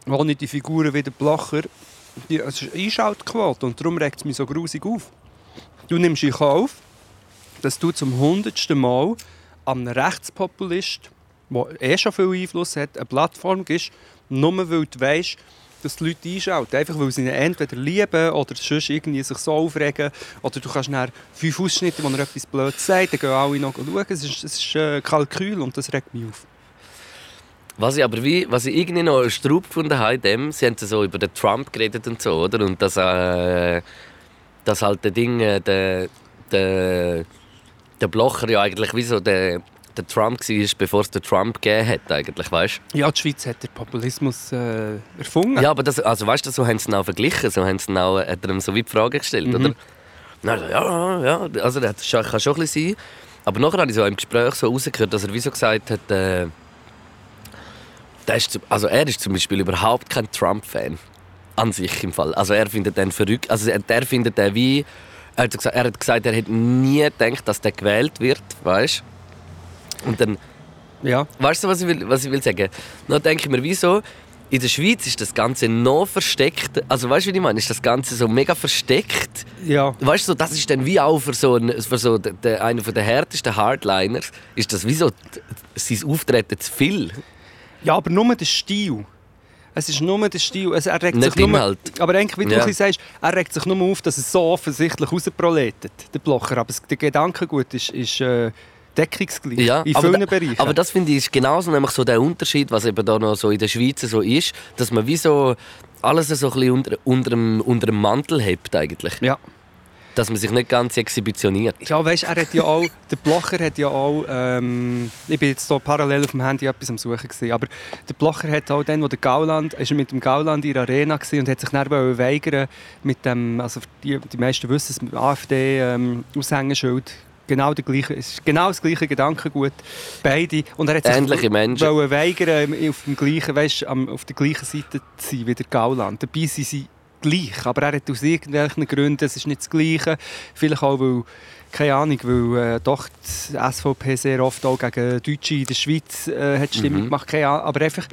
Ohne die Figuren wie der Blocher, die, es ist Einschaltquote und darum regt es mich so grusig auf. Du nimmst in Kauf, dass du zum hundertsten Mal einem Rechtspopulist, der eh schon viel Einfluss hat, eine Plattform gibst, nur weil du weißt, dass die Leute einschalten. Einfach weil sie ihn entweder lieben oder sonst irgendwie sich so aufregen. Oder du kannst nach fünf Ausschnitte, wo er etwas Blödes sagt, dann gehen alle noch schauen. Es ist, es ist äh, Kalkül und das regt mich auf. Was ich aber wie, was ich irgendwie noch Straub gefunden habe, dem, sie haben so über den Trump geredet und so, oder? Und dass, äh, dass halt der Ding, äh, der, der, der Blocher ja eigentlich wie so der, der Trump war, bevor es den Trump gegeben hat, eigentlich, weißt Ja, die Schweiz hat den Populismus äh, erfunden. Ja, aber das, also weißt du, so haben sie ihn auch verglichen, so haben sie ihn auch, hat er ihm so wie die Frage gestellt, Mhm. oder? Na, also, ja, ja, also das kann schon ein bisschen sein. Aber nachher habe ich so im Gespräch so rausgehört, dass er wie so gesagt hat, äh, ist, also er ist zum Beispiel überhaupt kein Trump-Fan. An sich im Fall. Also er findet den verrückt. Also er- findet den wie... Er hat, gesagt, er hat gesagt, er hätte nie gedacht, dass der gewählt wird, weißt Und dann... ja. Weißt du, was ich will, was ich will sagen? Dann denke ich mir, wieso? In der Schweiz ist das Ganze noch versteckt. Also weißt du, wie ich meine? Ist das Ganze so mega versteckt? ja. Weißt du, das ist dann wie auch für so, einen, für so den, den, einen der härtesten Hardliners, ist das wie so sein Auftreten zu viel. Ja, aber nur der Stil. Es ist nur der Stil. Es, er regt Nicht sich nur. Aber eigentlich, wie du Ja. sagst, er regt sich nur auf, dass es so offensichtlich rausproletet, der Blocher. Aber der Gedankengut ist, ist äh, deckungsgleich Ja, in aber vielen da- Bereichen. Aber das finde ich ist genauso nämlich so der Unterschied, was eben da noch so in der Schweiz so ist, dass man wie so alles so ein bisschen unter, unter, dem, unter dem Mantel hebt eigentlich. ja. Dass man sich nicht ganz exhibitioniert. Ja, weißt, er hat ja auch, der Blocher hat ja auch, ähm, ich bin jetzt hier parallel auf dem Handy etwas am Suchen gewesen, aber der Blocher hat auch dann, wo der Gauland, ist er mit dem Gauland in der Arena gewesen und hat sich dann weigern mit dem, also die, die meisten wissen es, mit dem AfD ähm, genau, der gleiche, es ist genau das gleiche Gedankengut, beide. Und er hat sich Ähnliche Menschen. wollen weigern, auf, dem gleichen, weißt, auf der gleichen Seite zu sein wie der Gauland. Dabei sind sie gleich, aber er hat aus irgendwelchen Gründen, es ist nicht das Gleiche, vielleicht auch, weil keine Ahnung, weil äh, doch die SVP sehr oft auch gegen Deutsche in der Schweiz äh, hat Stimmung Mhm. gemacht, keine Ahnung, aber einfach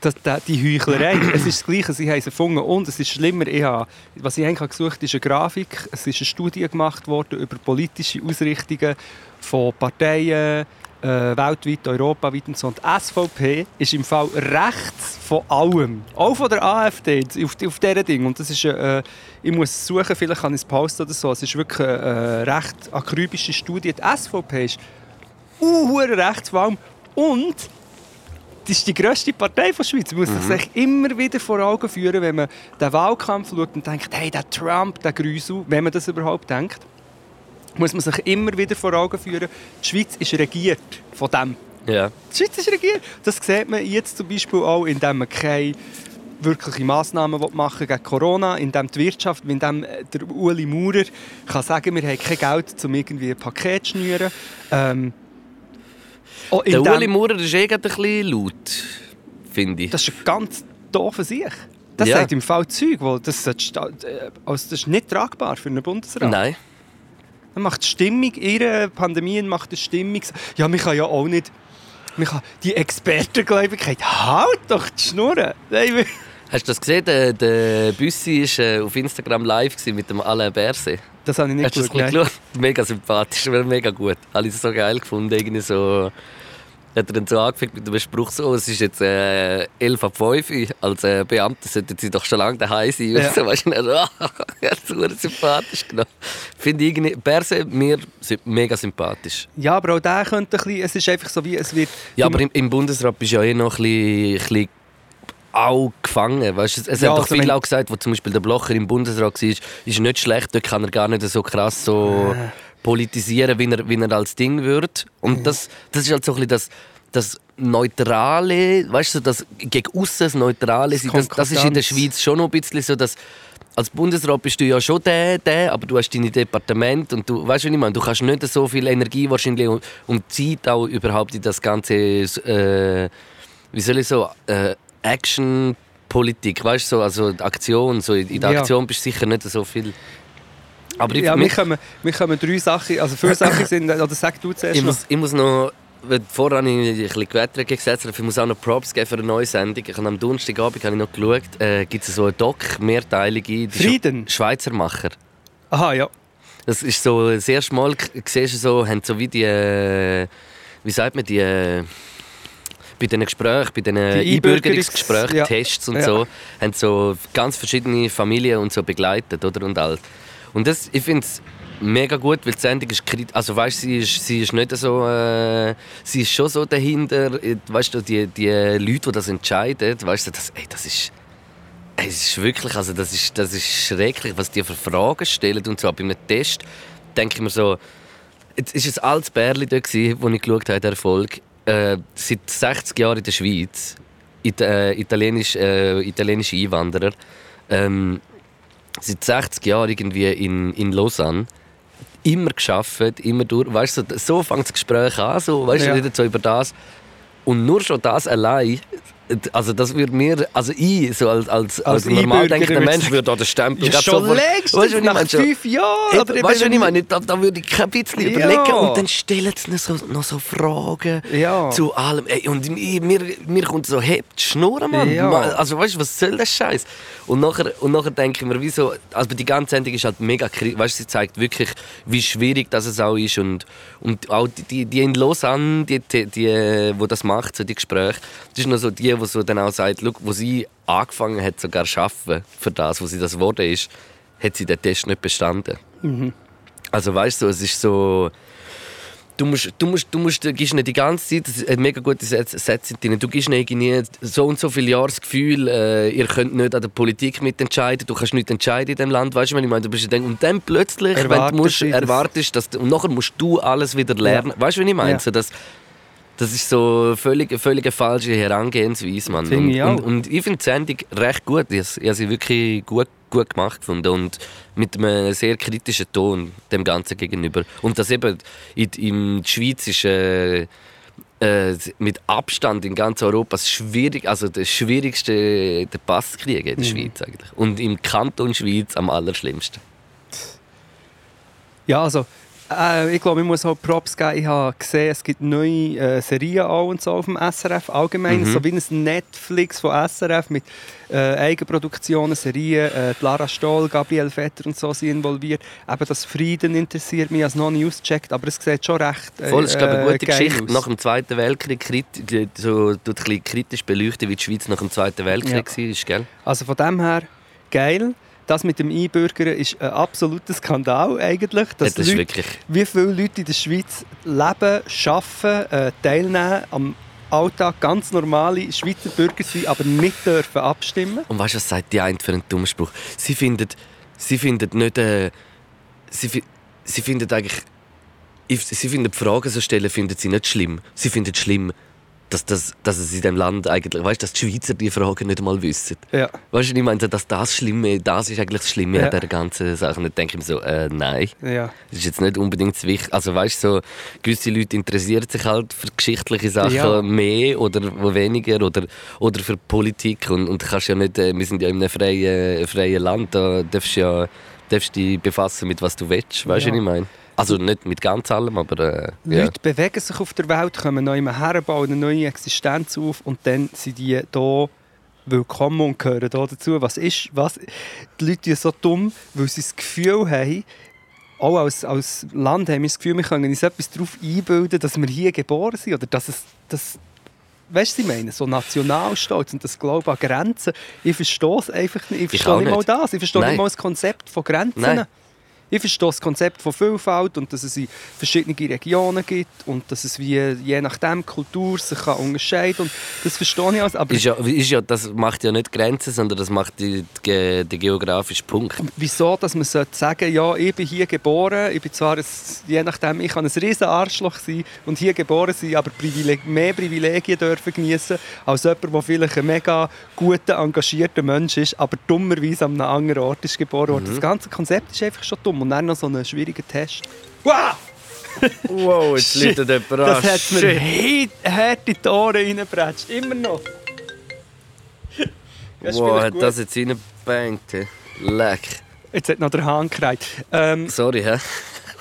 das, die Heuchlerei, es ist das Gleiche, sie haben es erfunden. Und es ist schlimmer, ich habe, was ich eigentlich gesucht habe, ist eine Grafik, es ist eine Studie gemacht worden über politische Ausrichtungen von Parteien, äh, weltweit, europaweit und so. Und die SVP ist im Fall rechts von allem. Auch von der AfD, auf, auf diesem Ding. Und das ist, äh, ich muss es suchen, vielleicht kann ich es posten oder so. Es ist wirklich eine äh, recht akribische Studie. Die SVP ist uh, rechts vor allem. Und das ist die grösste Partei der Schweiz. Man muss Mhm. sich immer wieder vor Augen führen, wenn man den Wahlkampf schaut und denkt, hey, der Trump, der Grüsel, wenn man das überhaupt denkt muss man sich immer wieder vor Augen führen, die Schweiz ist regiert von dem. Ja. Die Schweiz ist regiert. Das sieht man jetzt zum Beispiel auch, indem man keine wirkliche Massnahmen machen gegen Corona, indem die Wirtschaft, indem äh, der Uli Maurer kann sagen, wir haben kein Geld, um irgendwie ein Paket zu schnüren. Ähm, Der Uli Maurer ist eh ein bisschen laut, finde ich. Das ist ein ganz doofer Sieg. Das Ja. sagt im Fall Zeug, weil das, äh, also das ist nicht tragbar für einen Bundesrat. Nein. Man macht die Stimmung, ihre Pandemien macht die Stimmung. Ja, man kann ja auch nicht. Man kann die Expertengläubigkeit. Halt doch die Schnurren! Wir- Hast du das gesehen? Der, der Büssi war auf Instagram live mit dem Alain Berset. Das habe ich nicht Hast geschaut. Mega sympathisch, aber mega gut. Ich so geil gefunden. Irgendwie so, hat er dann so angefangen mit dem Spruch so, es ist jetzt äh, 11 ab 5 Uhr. Als äh, Beamter sollten sie doch schon lange daheim sein. Ja. So, weißt du, er ja, super sympathisch genommen. Finde ich irgendwie, Berset mir mega sympathisch. Ja, aber auch der könnte ein bisschen. Es ist einfach so wie. Es wird, Ja, aber im, im Bundesrat bist du ja eh noch ein bisschen, ein bisschen auch gefangen. Weißt, es es Ja, haben doch also viele auch gesagt, wo zum Beispiel der Blocher im Bundesrat war, ist nicht schlecht, dort kann er gar nicht so krass so Äh. Politisieren, wie er, wie er als Ding wird. Und das, das ist halt so ein bisschen das, das Neutrale, weißt du, das gegen aussen das Neutrale, sein, das, das ist in der. Schweiz schon noch ein bisschen so, dass als Bundesrat bist du ja schon der, der, aber du hast deine Departement und du weißt, was ich meine, du kannst nicht so viel Energie wahrscheinlich und, und Zeit auch überhaupt in das ganze, äh, wie soll ich so, äh, Action-Politik, weißt du, so, also Aktion, so in in der Ja. Aktion bist du sicher nicht so viel. Aber ja, wir kommen, wir kommen drei Sachen. Also viele Sachen sind. Oder sag du zuerst ich, noch. muss, ich muss noch vorher habe ich ein bisschen Gewetter gesetzt, ich muss auch noch Props geben für eine neue Sendung. Ich habe am Donnerstagabend habe ich noch geschaut, äh, gibt es so einen Doc, mehrteilige, die Frieden? Sch- Schweizer Macher. Aha, ja. Das ist so, das erste Mal siehst du so, haben so wie die, äh, wie sagt man, die, äh, bei diesen Gesprächen, bei diesen Die Einbürgerungsgesprächen, Einbürgerungs- ja. Tests und Ja. so, haben so ganz verschiedene Familien und so begleitet, oder? Und all. Und das, ich finde es mega gut, weil die Sendung ist kritisch, also weißt, sie ist, sie ist nicht so, äh, sie ist schon so dahinter, äh, weißt du, die, die Leute, die das entscheiden, weißt du, das, ey, das ist Ey, Es ist wirklich, also das ist, das ist schrecklich, was die für Fragen stellen und so. Bei einem Test denke ich mir so, jetzt ist ein altes Bärli da gsi, wo ich geschaut habe, der Erfolg. Äh, seit 60 Jahren in der Schweiz, It äh, italienisch, äh, italienische Einwanderer, ähm, seit 60 Jahren irgendwie in, in Lausanne, immer geschafft, immer durch, weißt du, so, so fängt das Gespräch an, so, weißt Ja. du, nicht so über das. Und nur schon das allein, also das würde mir, also ich, so als, als, als, Als normal denkender Mensch, würde da den Stempel Ja, schon längst, Weißt ich nach meine? Schon- fünf Jahren. Oder weißt du, was ich meine? Da, da würde ich kein bisschen Ja. überlegen. Und dann stellen sie noch so, noch so Fragen Ja. zu allem. Ey, und mir, mir, mir kommt so, hebt die Schnur, Mann. Ja. Also weißt du, was soll das Scheiß? Und nachher, und nachher denke ich mir, wieso, also die ganze Sendung ist halt mega kritisch. Weißt du, sie zeigt wirklich, wie schwierig das es auch ist. Und, und auch die, die, die in Lausanne, die, die, die, wo das macht, so die Gespräche, das ist noch so die, wo so dann auch sagt, «Schau, wo sie angefangen hat, sogar zu arbeiten für das, wo sie das geworden ist, hat sie den Test nicht bestanden. Also weißt du, es ist so. Du musst, du musst, du musst, du gibst ihnen die ganze Zeit, das hat mega gute Sätze Sätze drin, du gibst ihnen irgendwie so und so viele Jahre das Gefühl, äh, ihr könnt nicht an der Politik mitentscheiden, du kannst nicht entscheiden in diesem Land, weißt du, wenn ich meine, du bist dann, und dann plötzlich, wenn Erwartet du musst, erwartest, dass, du- und nachher musst du alles wieder lernen, weißt du, was ich meine? Ja. So, das ist so völlig, völlig falsche Herangehensweise, Mann. Und, ich und, und ich finde die Sendung recht gut, ich ich habe sie wirklich gut, gut gemacht gefunden und mit einem sehr kritischen Ton dem Ganzen gegenüber. Und das eben in, in der Schweiz ist äh, mit Abstand in ganz Europa das schwierig, also das schwierigste den Pass zu kriegen in der Schweiz eigentlich. Und im Kanton Schweiz am allerschlimmsten. Ja, also äh, ich glaube, ich muss auch Props geben. Ich habe gesehen, es gibt neue äh, Serien auch und so auf dem SRF allgemein. Mhm. So wie ein Netflix von SRF mit äh, Eigenproduktionen, Serien. Äh, Lara Stoll, Gabriel Vetter und so sind involviert. Eben das Frieden interessiert mich, als noch nie ausgecheckt, aber es sieht schon recht äh, Voll, es ist glaube eine gute geil Geschichte. aus. Nach dem Zweiten Weltkrieg so, tut ein bisschen kritisch beleuchten, wie die Schweiz nach dem Zweiten Weltkrieg Ja. war, gell? Also von dem her, geil. Das mit dem Einbürgern ist ein absoluter Skandal eigentlich. Ja, Dass das ist Leute, wirklich... wie viele Leute in der Schweiz leben, arbeiten, äh, teilnehmen am Alltag, ganz normale Schweizer Bürger sind, aber nicht dürfen abstimmen. Und weißt du, was sagt die eine für einen dummen Spruch? Sie findet, sie findet nicht, äh, sie, sie findet eigentlich, sie findet Fragen so stellen, findet sie nicht schlimm. Sie findet schlimm, dass, das, dass es in dem Land eigentlich, weißt, du, dass die Schweizer die Fragen nicht mal wissen. Ja. Weißt du, ich meine, dass das Schlimme, das ist eigentlich das Schlimme Ja. an dieser ganzen Sache. Und dann denke ich mir so, äh, nein. Ja. Das ist jetzt nicht unbedingt das Wichtige. Also weißt du, so, gewisse Leute interessieren sich halt für geschichtliche Sachen Ja. mehr oder weniger oder, oder für Politik. Und, und du kannst ja nicht, äh, wir sind ja in einem freien, freien Land, da darfst du ja darfst dich befassen mit was du willst. Weißt du, Ja. was ich meine? Also nicht mit ganz allem, aber äh, ja. Leute bewegen sich auf der Welt, kommen neu her, bauen eine neue Existenz auf und dann sind die hier willkommen und gehören hier dazu. Was ist, was, die Leute sind so dumm, weil sie das Gefühl haben, auch als, als Land haben wir das Gefühl, wir können uns etwas darauf einbilden, dass wir hier geboren sind oder dass es, dass, weißt du, was ich meine, so Nationalstolz und das Glauben an Grenzen. Ich verstehe es einfach nicht. Ich verstehe auch nicht mal nicht. das. Ich verstehe Nein. nicht mal das Konzept von Grenzen. Nein. Ich verstehe das Konzept von Vielfalt und dass es in verschiedene Regionen gibt und dass es wie je nachdem Kultur sich kann unterscheiden kann. Das verstehe ich alles. Aber Ist ja, ist ja, das macht ja nicht Grenzen, sondern das macht die, die, die geografische Punkt. wieso, dass man sollte sagen ja, ich bin hier geboren, ich bin zwar, ein, je nachdem, ich kann ein riesen Arschloch sein und hier geboren sein, aber Privileg mehr Privilegien dürfen genießen als jemand, der vielleicht ein mega guter, engagierter Mensch ist, aber dummerweise an einem anderen Ort ist geboren worden. Das ganze Konzept ist einfach schon dumm. Und dann noch so einen schwierigen Test. Wow! Wow, jetzt läutet jemand Das hat mir hart in die Ohren. Immer noch. Das ist Wow, hat gut. das jetzt reingebankt? hä? Leck. Jetzt hat noch der Hahn gekreit. Ähm, Sorry, hä?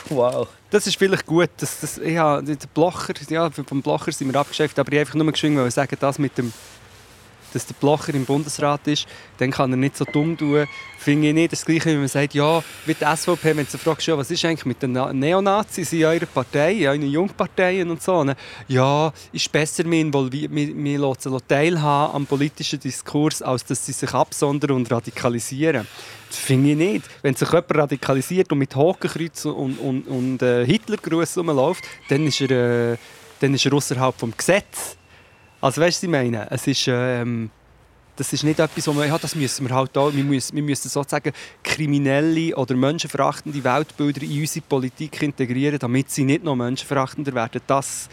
Wow. Das ist vielleicht gut. Das, das, ja, der Blocher, ja, vom Blocher sind wir abgeschäft, aber ich einfach nur geschwind wollen sagen, das mit dem, dass der Blocher im Bundesrat ist, dann kann er nicht so dumm tun. Finde ich nicht das Gleiche, wie man sagt, ja, wie die SVP, wenn du fragst, ja, was ist eigentlich mit den Na- Neonazis in eurer Partei, in euren Jungparteien und so. ne? Ja, ist besser, wir, involvi- wir, wir lassen sie teilhaben am politischen Diskurs, als dass sie sich absondern und radikalisieren. Das finde ich nicht. Wenn sich jemand radikalisiert und mit Hakenkreuz und, und, und äh, Hitlergruß rumläuft, dann ist er, äh, er außerhalb vom Gesetz. Also weißt du, was ich meine? Es ist, ähm, das ist nicht etwas, wo man, ja, das müssen wir halt auch, wir müssen, wir müssen sozusagen kriminelle oder menschenverachtende Weltbilder in unsere Politik integrieren, damit sie nicht noch menschenverachtender werden. Das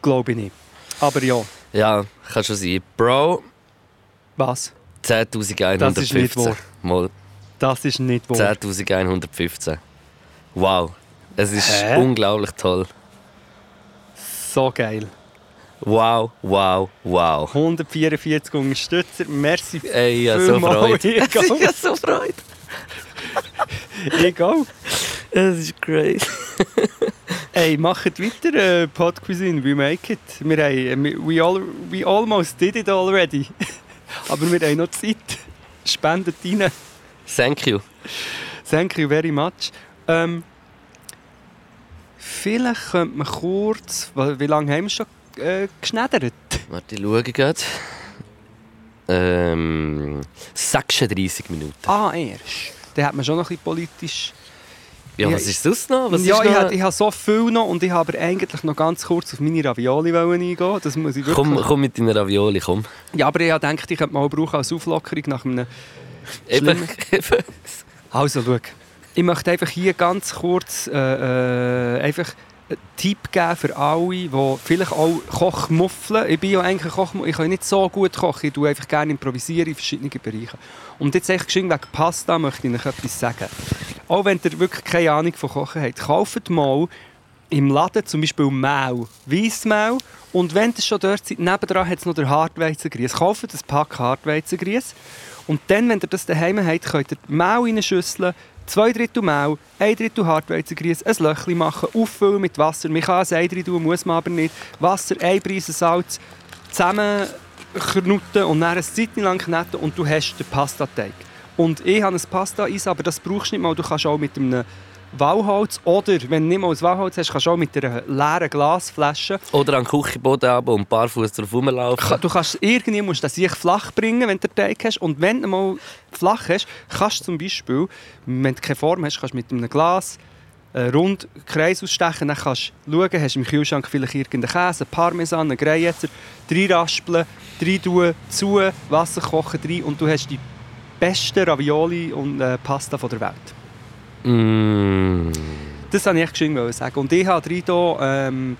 glaube ich nicht. Aber ja, Ja, kann schon sein. Bro, was? 10.115. Das ist nicht wahr. Mal Das ist nicht wahr. 10.115. Wow. Es ist Hä? unglaublich toll. So geil. Wow, wow, wow. 144 Unterstützer. Merci Ey, ich habe so. Freude. Ich habe so Freude. Ich auch. Es ist crazy. Hey, macht weiter, äh, Pod Cuisine, we make it. Wir haben, äh, we, all, we almost did it already. Aber wir haben noch Zeit. Spendet rein. Thank you. Thank you very much. Ähm, vielleicht könnte man kurz, wie lange haben wir schon äh, geschneddert? Warte, ich schaue gerade. Ähm, 36 Minuten. Ah, erst. Dann hat man schon noch ein bisschen politisch... Ja, was ist das noch? Was ja, ich, noch? habe, ich habe so viel noch und ich habe eigentlich noch ganz kurz auf meine Ravioli eingehen. Das muss ich wirklich... Komm, komm mit deiner Ravioli, komm. Ja, aber ich gedacht, ich könnte mal brauchen als Auflockerung nach einem... Eben, eben. Also, schau. Ich möchte einfach hier ganz kurz äh, äh, einfach Tipp geben für alle, die vielleicht auch Kochmuffeln. Ich bin ja eigentlich Kochmuffel. Ich kann nicht so gut kochen. Ich tue einfach gerne improvisieren in verschiedenen Bereichen. Und jetzt echt wegen Pasta möchte ich euch etwas sagen. Auch wenn ihr wirklich keine Ahnung von Kochen habt, kauft mal im Laden zum Beispiel Mehl, Weissmehl. Und wenn ihr schon dort seid, nebendran hat es noch der Hartweizengrieß. Kauft ein Pack Hartweizengrieß. Und dann, wenn ihr das daheim habt, könnt ihr Mehl in eine Schüssel, zwei Drittel Mehl, ein Drittel Hartweizengrieß, ein Löchchen machen, auffüllen mit Wasser. Man kann ein Ei tun, muss man aber nicht. Wasser, ein Prise Salz, zusammen knuten und dann eine Zeit lang kneten und du hast den Pastateig. Und ich habe ein Pasta-Eis, aber das brauchst du nicht mal. Du kannst auch mit einem Walholz oder, wenn du nicht mal ein Walholz hast, kannst du auch mit einer leeren Glasflasche Oder an den Küchenboden runter und barfuß drauf rumlaufen. Du kannst irgendwie musst das sich flach bringen, wenn du den Teig hast. Und wenn du mal flach hast, kannst du zum Beispiel, wenn du keine Form hast, kannst du mit einem Glas einen rund Kreis ausstechen. Dann kannst du schauen, hast du im Kühlschrank vielleicht irgendeinen Käse, Parmesan, einen Greyetzer, drei raspeln, drei tun, zu, Wasser kochen rein und du hast die besten Ravioli und äh, Pasta von der Welt. Mm. Das wollte ich echt geschwind sagen. Und ich habe hier, ähm,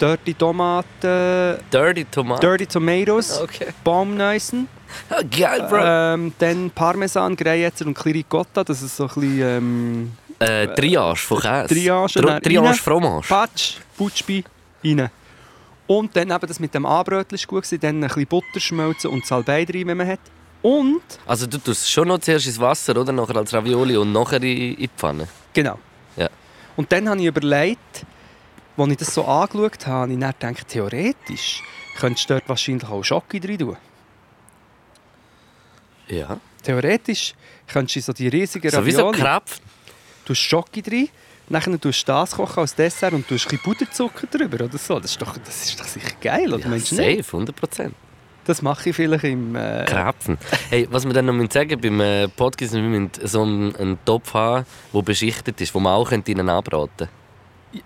Dirty Tomaten, Dirty Tomaten. Dirty Tomatoes, Okay. Baumneissen. Ah, geil, Bro. Ähm, dann Parmesan, Greyetzer und Cliricotta, das ist so ein bisschen ähm, Äh, Triage von Käse. Triage, Tri Triage. Fromage. Patsch, Putschbi rein. Und dann eben das mit dem Anbrötchen ist gut dann ein bisschen Butter schmelzen und Salbei rein, wenn man hat. Und, Also du tust schon noch zuerst ins Wasser, oder? Nachher als Ravioli und nachher in, die Pfanne. genau. Ja. Und dann habe ich überlegt, als ich das so angeschaut habe, habe ich dann gedacht, theoretisch könntest du dort wahrscheinlich auch Schoki drin tun. Ja. Theoretisch könntest du so die riesigen So wie so Ravioli... Krapfen. Du Schoki drin, nachher tust du das kochen als Dessert und tust ein bisschen Puderzucker drüber oder so. Das ist doch, das ist doch sicher geil, oder Ja, meinst du nicht? safe, 100%. Das mache ich vielleicht im... Äh, Krapfen. Hey, was wir dann noch sagen müssen, beim äh, Podcast, wir müssen so einen, einen Topf haben, der beschichtet ist, wo man auch ihnen anbraten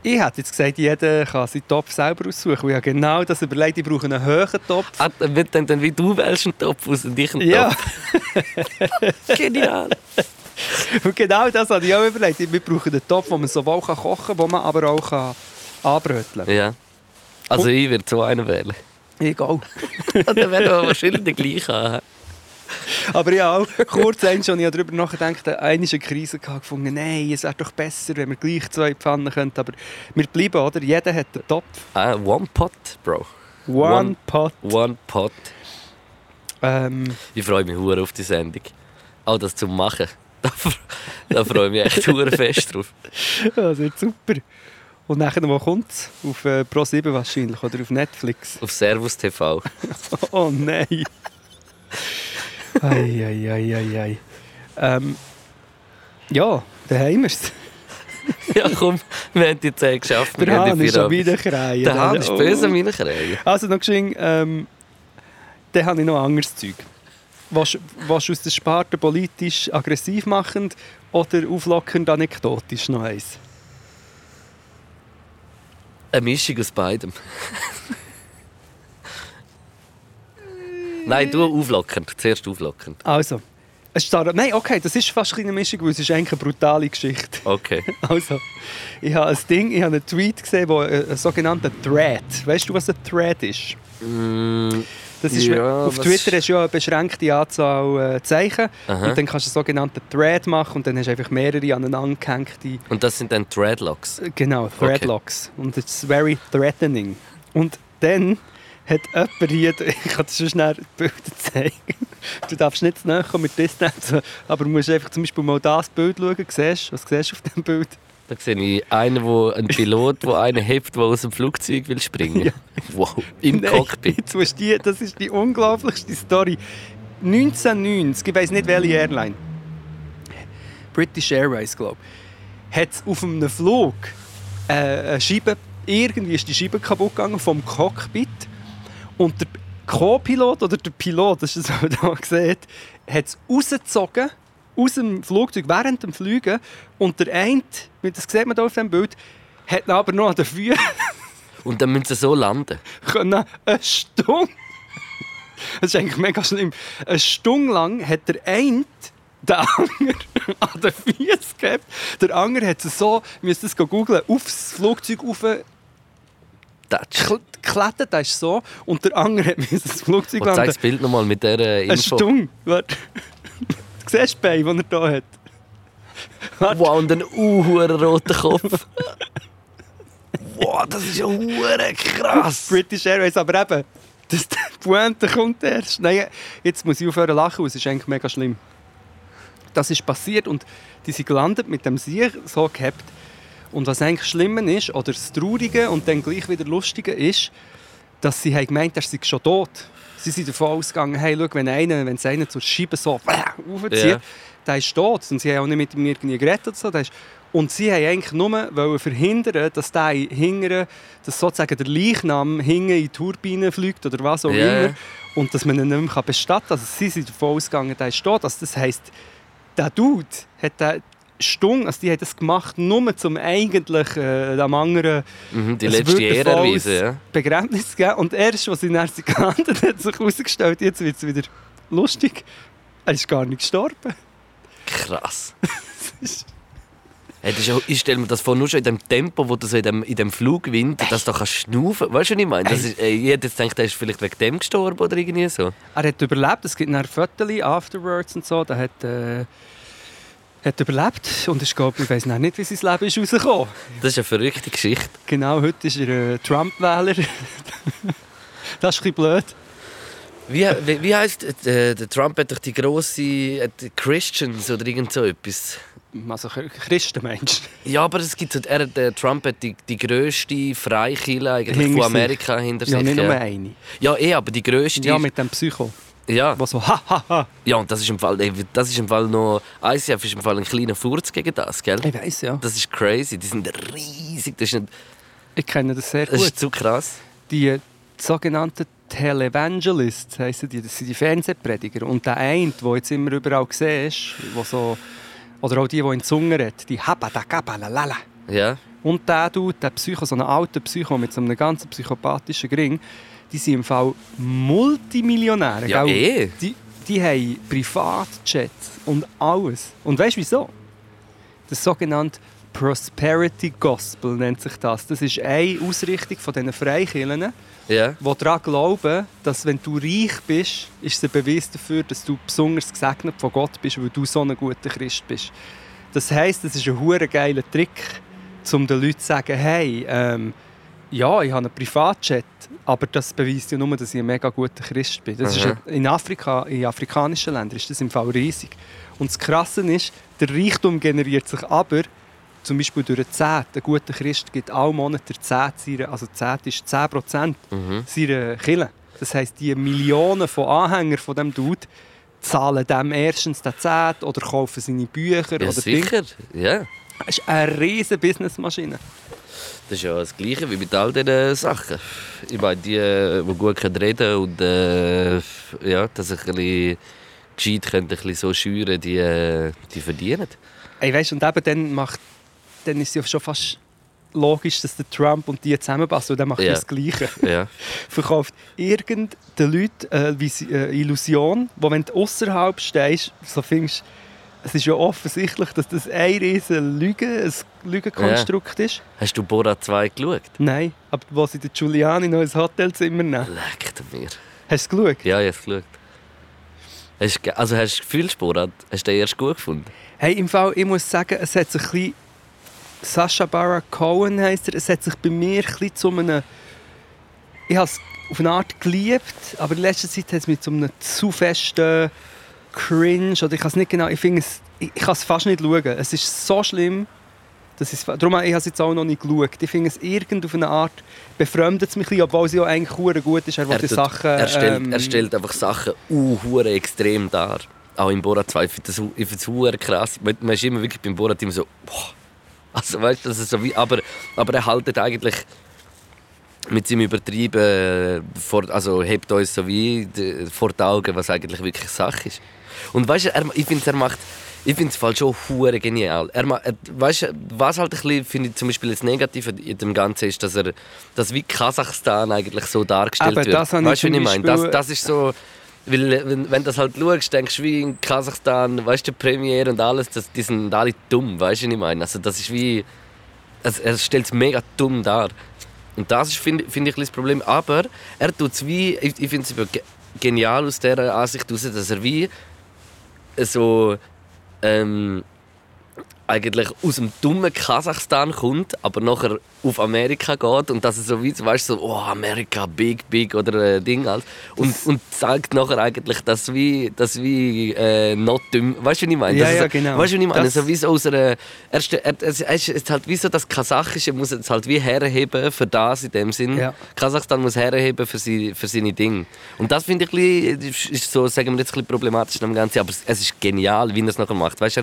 ich hätte jetzt gesagt, jeder kann seinen Topf selber aussuchen. Und ich habe genau das überlegt, ich brauche einen hohen Topf. Ah, dann wird dann, dann wie du wählst einen Topf aus und ich einen Ja, Topf. Genial. und genau das habe ich auch überlegt. Wir brauchen einen Topf, den man sowohl kochen kann, den man aber auch anbröteln kann. Ja. Also ich würde so einen wählen. Egal. Dann werden wir wahrscheinlich den gleichen haben. Aber ja, auch kurz eins schon, ich habe darüber nachgedacht, einmal eine Krise gehabt, gefunden, nein, es wäre doch besser, wenn wir gleich zwei Pfannen könnten. Aber wir bleiben, oder? Jeder hat einen Topf. Ah, One Pot, Bro. One, One- Pot. One Pot. Ähm, Ich freue mich hure auf die Sendung. Auch das zu machen. Da, da freue ich mich echt sehr fest drauf. Das wird super. Und nachher, wo kommt es? Auf äh, Pro7 wahrscheinlich oder auf Netflix? Auf Servus TV. Oh nein. Eieieiei. Ei, ei, ei. ähm, ja, da haben wir es. ja, komm, wir haben die 10 geschafft. wir Der gehen Hahn ist schon wieder kreien. Der Hahn ist böse an meinen Krähen. Also noch geschehen, ähm, dann habe ich noch anderes Zeug. Was was aus der Sparte politisch aggressiv machend oder auflockernd anekdotisch noch eins? Eine Mischung aus beidem. Nein, du auflockernd. Zuerst auflockernd. Also, es steht, nein, okay, das ist fast eine Mischung, weil es ist eigentlich eine brutale Geschichte. Okay. Also, ich habe ein Ding, ich habe einen Tweet gesehen, wo äh, ein sogenannter Thread. Weißt du, was ein Thread ist? Mm, Das ist, Ja, auf Twitter hast du ja eine beschränkte Anzahl äh, Zeichen Aha. und dann kannst du einen sogenannten Thread machen und dann hast du einfach mehrere aneinander gehängte Und das sind dann Dreadlocks. Genau, Threadlocks. Und it's very threatening. Und dann hat jemand hier, ich kann dir schon schnell die Bilder zeigen. Du darfst nicht zu nahe kommen mit Distanz, aber du musst einfach zum Beispiel mal das Bild schauen. Siehst, was siehst du auf dem Bild? Da sehe ich einen, wo, einen Pilot, der einen hebt, der aus dem Flugzeug will springen Ja. Wow, im Nein, Cockpit. Jetzt die, das ist die unglaublichste Story. 1990, ich weiß nicht welche Airline, British Airways, glaube ich, hat auf einem Flug äh, eine Scheibe, irgendwie ist die Scheibe kaputt gegangen vom Cockpit und der Co-Pilot oder der Pilot, das ist das, was man hier sieht, hat es rausgezogen aus dem Flugzeug während dem Fliegen und der eine, das sieht man hier auf dem Bild, hat aber noch an den Füßen Und dann müssen sie so landen. können eine Stunde. Das ist eigentlich mega schlimm. Eine Stunde lang hat der eine den Anger an den Füßen gehabt. Der Anger hat es so, müsst es googeln, aufs Flugzeug Touch. aufgeklettert. Das ist so. Und der Anger hat das Flugzeug Und zeig landen. das Bild nochmal mit dieser Eine Info. Stunde. Warte. Du siehst das Bein, das er hier hat. Wow, und ein uhuere roter Kopf. wow, das ist ja hure krass. British Airways, aber eben, das, Pointe kommt erst. Nein, jetzt muss ich aufhören zu lachen, es ist eigentlich mega schlimm. Das ist passiert und die sind gelandet mit dem Sieg so gehabt. Und was eigentlich schlimm ist, oder das Traurige und dann gleich wieder Lustige ist, dass sie haben gemeint, er sei schon tot. Sie sind davon ausgegangen, hey, schau, wenn einer, wenn es einer zur Scheibe so aufzieht, Ja. der ist tot. Und sie haben auch nicht mit ihm irgendwie geredet. oder So. Ist und sie wollten eigentlich nur wollen verhindern, dass der hingere, dass sozusagen der Leichnam hinten in die Turbine fliegt oder was auch Ja. immer. Und dass man ihn nicht mehr bestatten kann. Also sie sind davon ausgegangen, der ist tot. Also das heisst, der Dude hat den Stung, also die hat das gemacht, nur zum eigentlich äh, dem anderen Mhm, die letzte Ehre erweisen, ja. Begräbnis zu geben. Und erst, als sie dann sind gelandet hat sich herausgestellt, jetzt wird es wieder lustig. Er ist gar nicht gestorben. Krass. Hey, das ist ja, ich stelle mir das vor, nur schon in dem Tempo, wo du so in dem, in dem Flugwind, dass du kannst schnaufen Weißt du, was ich meine? Das ist, ich hätte jetzt gedacht, der ist vielleicht wegen dem gestorben oder irgendwie so. Er hat überlebt, es gibt ein Fotos, Afterwards und so, der hat, äh, hat überlebt und ich glaube, ich weiß nicht, wie sein Leben ist rausgekommen. Das ist eine verrückte Geschichte. Genau, heute ist er äh, Trump-Wähler. das ist ein bisschen blöd. Wie, wie, wie heisst äh, der Trump hat doch die grosse äh, die Christians oder irgend so etwas. Also Christen meinst Ja, aber es gibt so, er, der Trump hat die, die grösste Freikirche eigentlich Hinter von sich. Amerika hinter du? Ja, sich. nicht nur ja. eine. ja, eh, aber die grösste. Ja, ist- mit dem Psycho. Ja, Was so, ha, ha, ha. ja, und das ist im Fall, ey, das ist im Fall noch, ICF ist im Fall ein kleiner Furz gegen das, gell? Ich weiß ja. Das ist crazy, die sind riesig, das ist, nicht, Ich kenne das sehr das gut. ist zu krass. Die sogenannten Televangelists heissen die, das sind die Fernsehprediger. Und der eine, der jetzt immer überall siehst, wo so, oder auch die, die in die Zunge redet, die Haba, da Gaba, la, la, la. Ja, Und der Dude, der Psycho, so ein alter Psycho mit so einem ganz psychopathischen Gring, die sind im Fall Multimillionäre. Ja, eh. Die, die haben Privatjets und alles. Und weißt du wieso? Das sogenannte Prosperity Gospel nennt sich das. Das ist eine Ausrichtung von diesen Freikirchen, ja. die daran glauben, dass wenn du reich bist, ist es ein Beweis dafür, dass du besonders gesegnet von Gott bist, weil du so ein guter Christ bist. Das heisst, das ist ein hure geiler Trick, um den Leuten zu sagen, hey, ähm, ja, ich habe einen Privatjet, aber das beweist ja nur, dass ich ein mega guter Christ bin. Das ist Aha. in Afrika, in afrikanischen Ländern ist das im Fall riesig. Und das Krasse ist, der Reichtum generiert sich aber zum Beispiel durch den Zehnt. Ein guter Christ gibt alle Monate Zehnt, seiner- also Zehnt ist 10% Mhm. seiner Kille. Das heisst, die Millionen von Anhängern von dem Dude zahlen dem erstens den Zehnt oder kaufen seine Bücher Ja, oder sicher. Ja. Es ist eine riesige Businessmaschine. Das ist ja das Gleiche wie mit all diesen Sachen. Ich meine, die, äh, die gut können reden und äh, ja, dass ich ein bisschen gescheit können, ein bisschen so schüren, die, äh, die verdienen. Ey, weißt, und eben dann, macht, dann ist es ja schon fast logisch, dass der Trump und die zusammenpassen. Und dann macht er das Gleiche. Ja. Verkauft irgendeinen Leuten eine Visi- äh, Illusion, wo wenn du außerhalb stehst, so findest es ist ja offensichtlich, dass das eine riesige Lüge, ein Lügenkonstrukt ist. Hast du Borat 2 geschaut? Nein, aber wo sie den Giuliani noch ins Hotelzimmer nehmen. Leck mir. Hast du es geschaut? Ja, ich habe es geschaut. Hast, also hast du das Gefühl, Borat, hast du den erst gut gefunden? Hey, im Fall, ich muss sagen, es hat sich ein bisschen... Sacha Baron Cohen heisst er. Es hat sich bei mir ein bisschen zu einem... Ich habe es auf eine Art geliebt, aber in letzter Zeit hat es mich zu einem zu festen Cringe oder ich kann es nicht genau... Ich finde es... Ich, ich kann es fast nicht schauen. Es ist so schlimm, dass ich es... Darum habe ich es jetzt auch noch nicht geschaut. Ich finde es irgend auf eine Art... Befremdet es mich ein bisschen, obwohl sie auch eigentlich gut ist. Er die tut- Sachen... er, stellt, ähm, er stellt einfach Sachen uh, extrem dar. Auch im Borat 2. Ich finde das, hure krass. Man, man ist immer wirklich beim Borat immer so, boah. Also weißt du, das ist so wie, aber, aber er haltet eigentlich mit seinem Übertrieben, äh, vor, also hebt uns so wie vor die Augen, was eigentlich wirklich Sache ist. Und weißt du, er, ich finde, er macht, ich finde es voll schon hure genial. Er, er, weißt du, was halt ein bisschen, finde ich zum Beispiel das Negative in dem Ganzen ist, dass er, dass wie Kasachstan eigentlich so dargestellt Aber wird. das weißt du, wie ich meine? Das, das ist so, weil, wenn, wenn du das halt schaust, denkst du wie in Kasachstan, weißt du, die Premiere und alles, das, die sind alle dumm, weißt du, wie ich meine? Also das ist wie, also er stellt es mega dumm dar. Und das finde find ich, ein Problem. Aber er tut es wie, ich, ich finde es genial aus dieser Ansicht heraus, dass er wie so ähm, eigentlich aus dem dummen Kasachstan kommt, aber nachher auf Amerika geht und dass er so wie, weißt so, oh, Amerika, big, big oder äh, Ding halt. Und, und sagt nachher eigentlich, dass wie, dass wie äh, not dumm, weißt du, was ich meine? Ja, ja, so, genau. Weißt du, was ich meine? Das- so wie so aus einer, er, er, es ist halt wie so das Kasachische muss jetzt halt wie herheben für das in dem Sinn. Ja. Kasachstan muss herheben für, sie, für seine Dinge. Und das finde ich ein bisschen, ist so, sagen wir jetzt ein bisschen problematisch am Ganzen, aber es- es ist genial, wie er es nachher macht. Weißt du,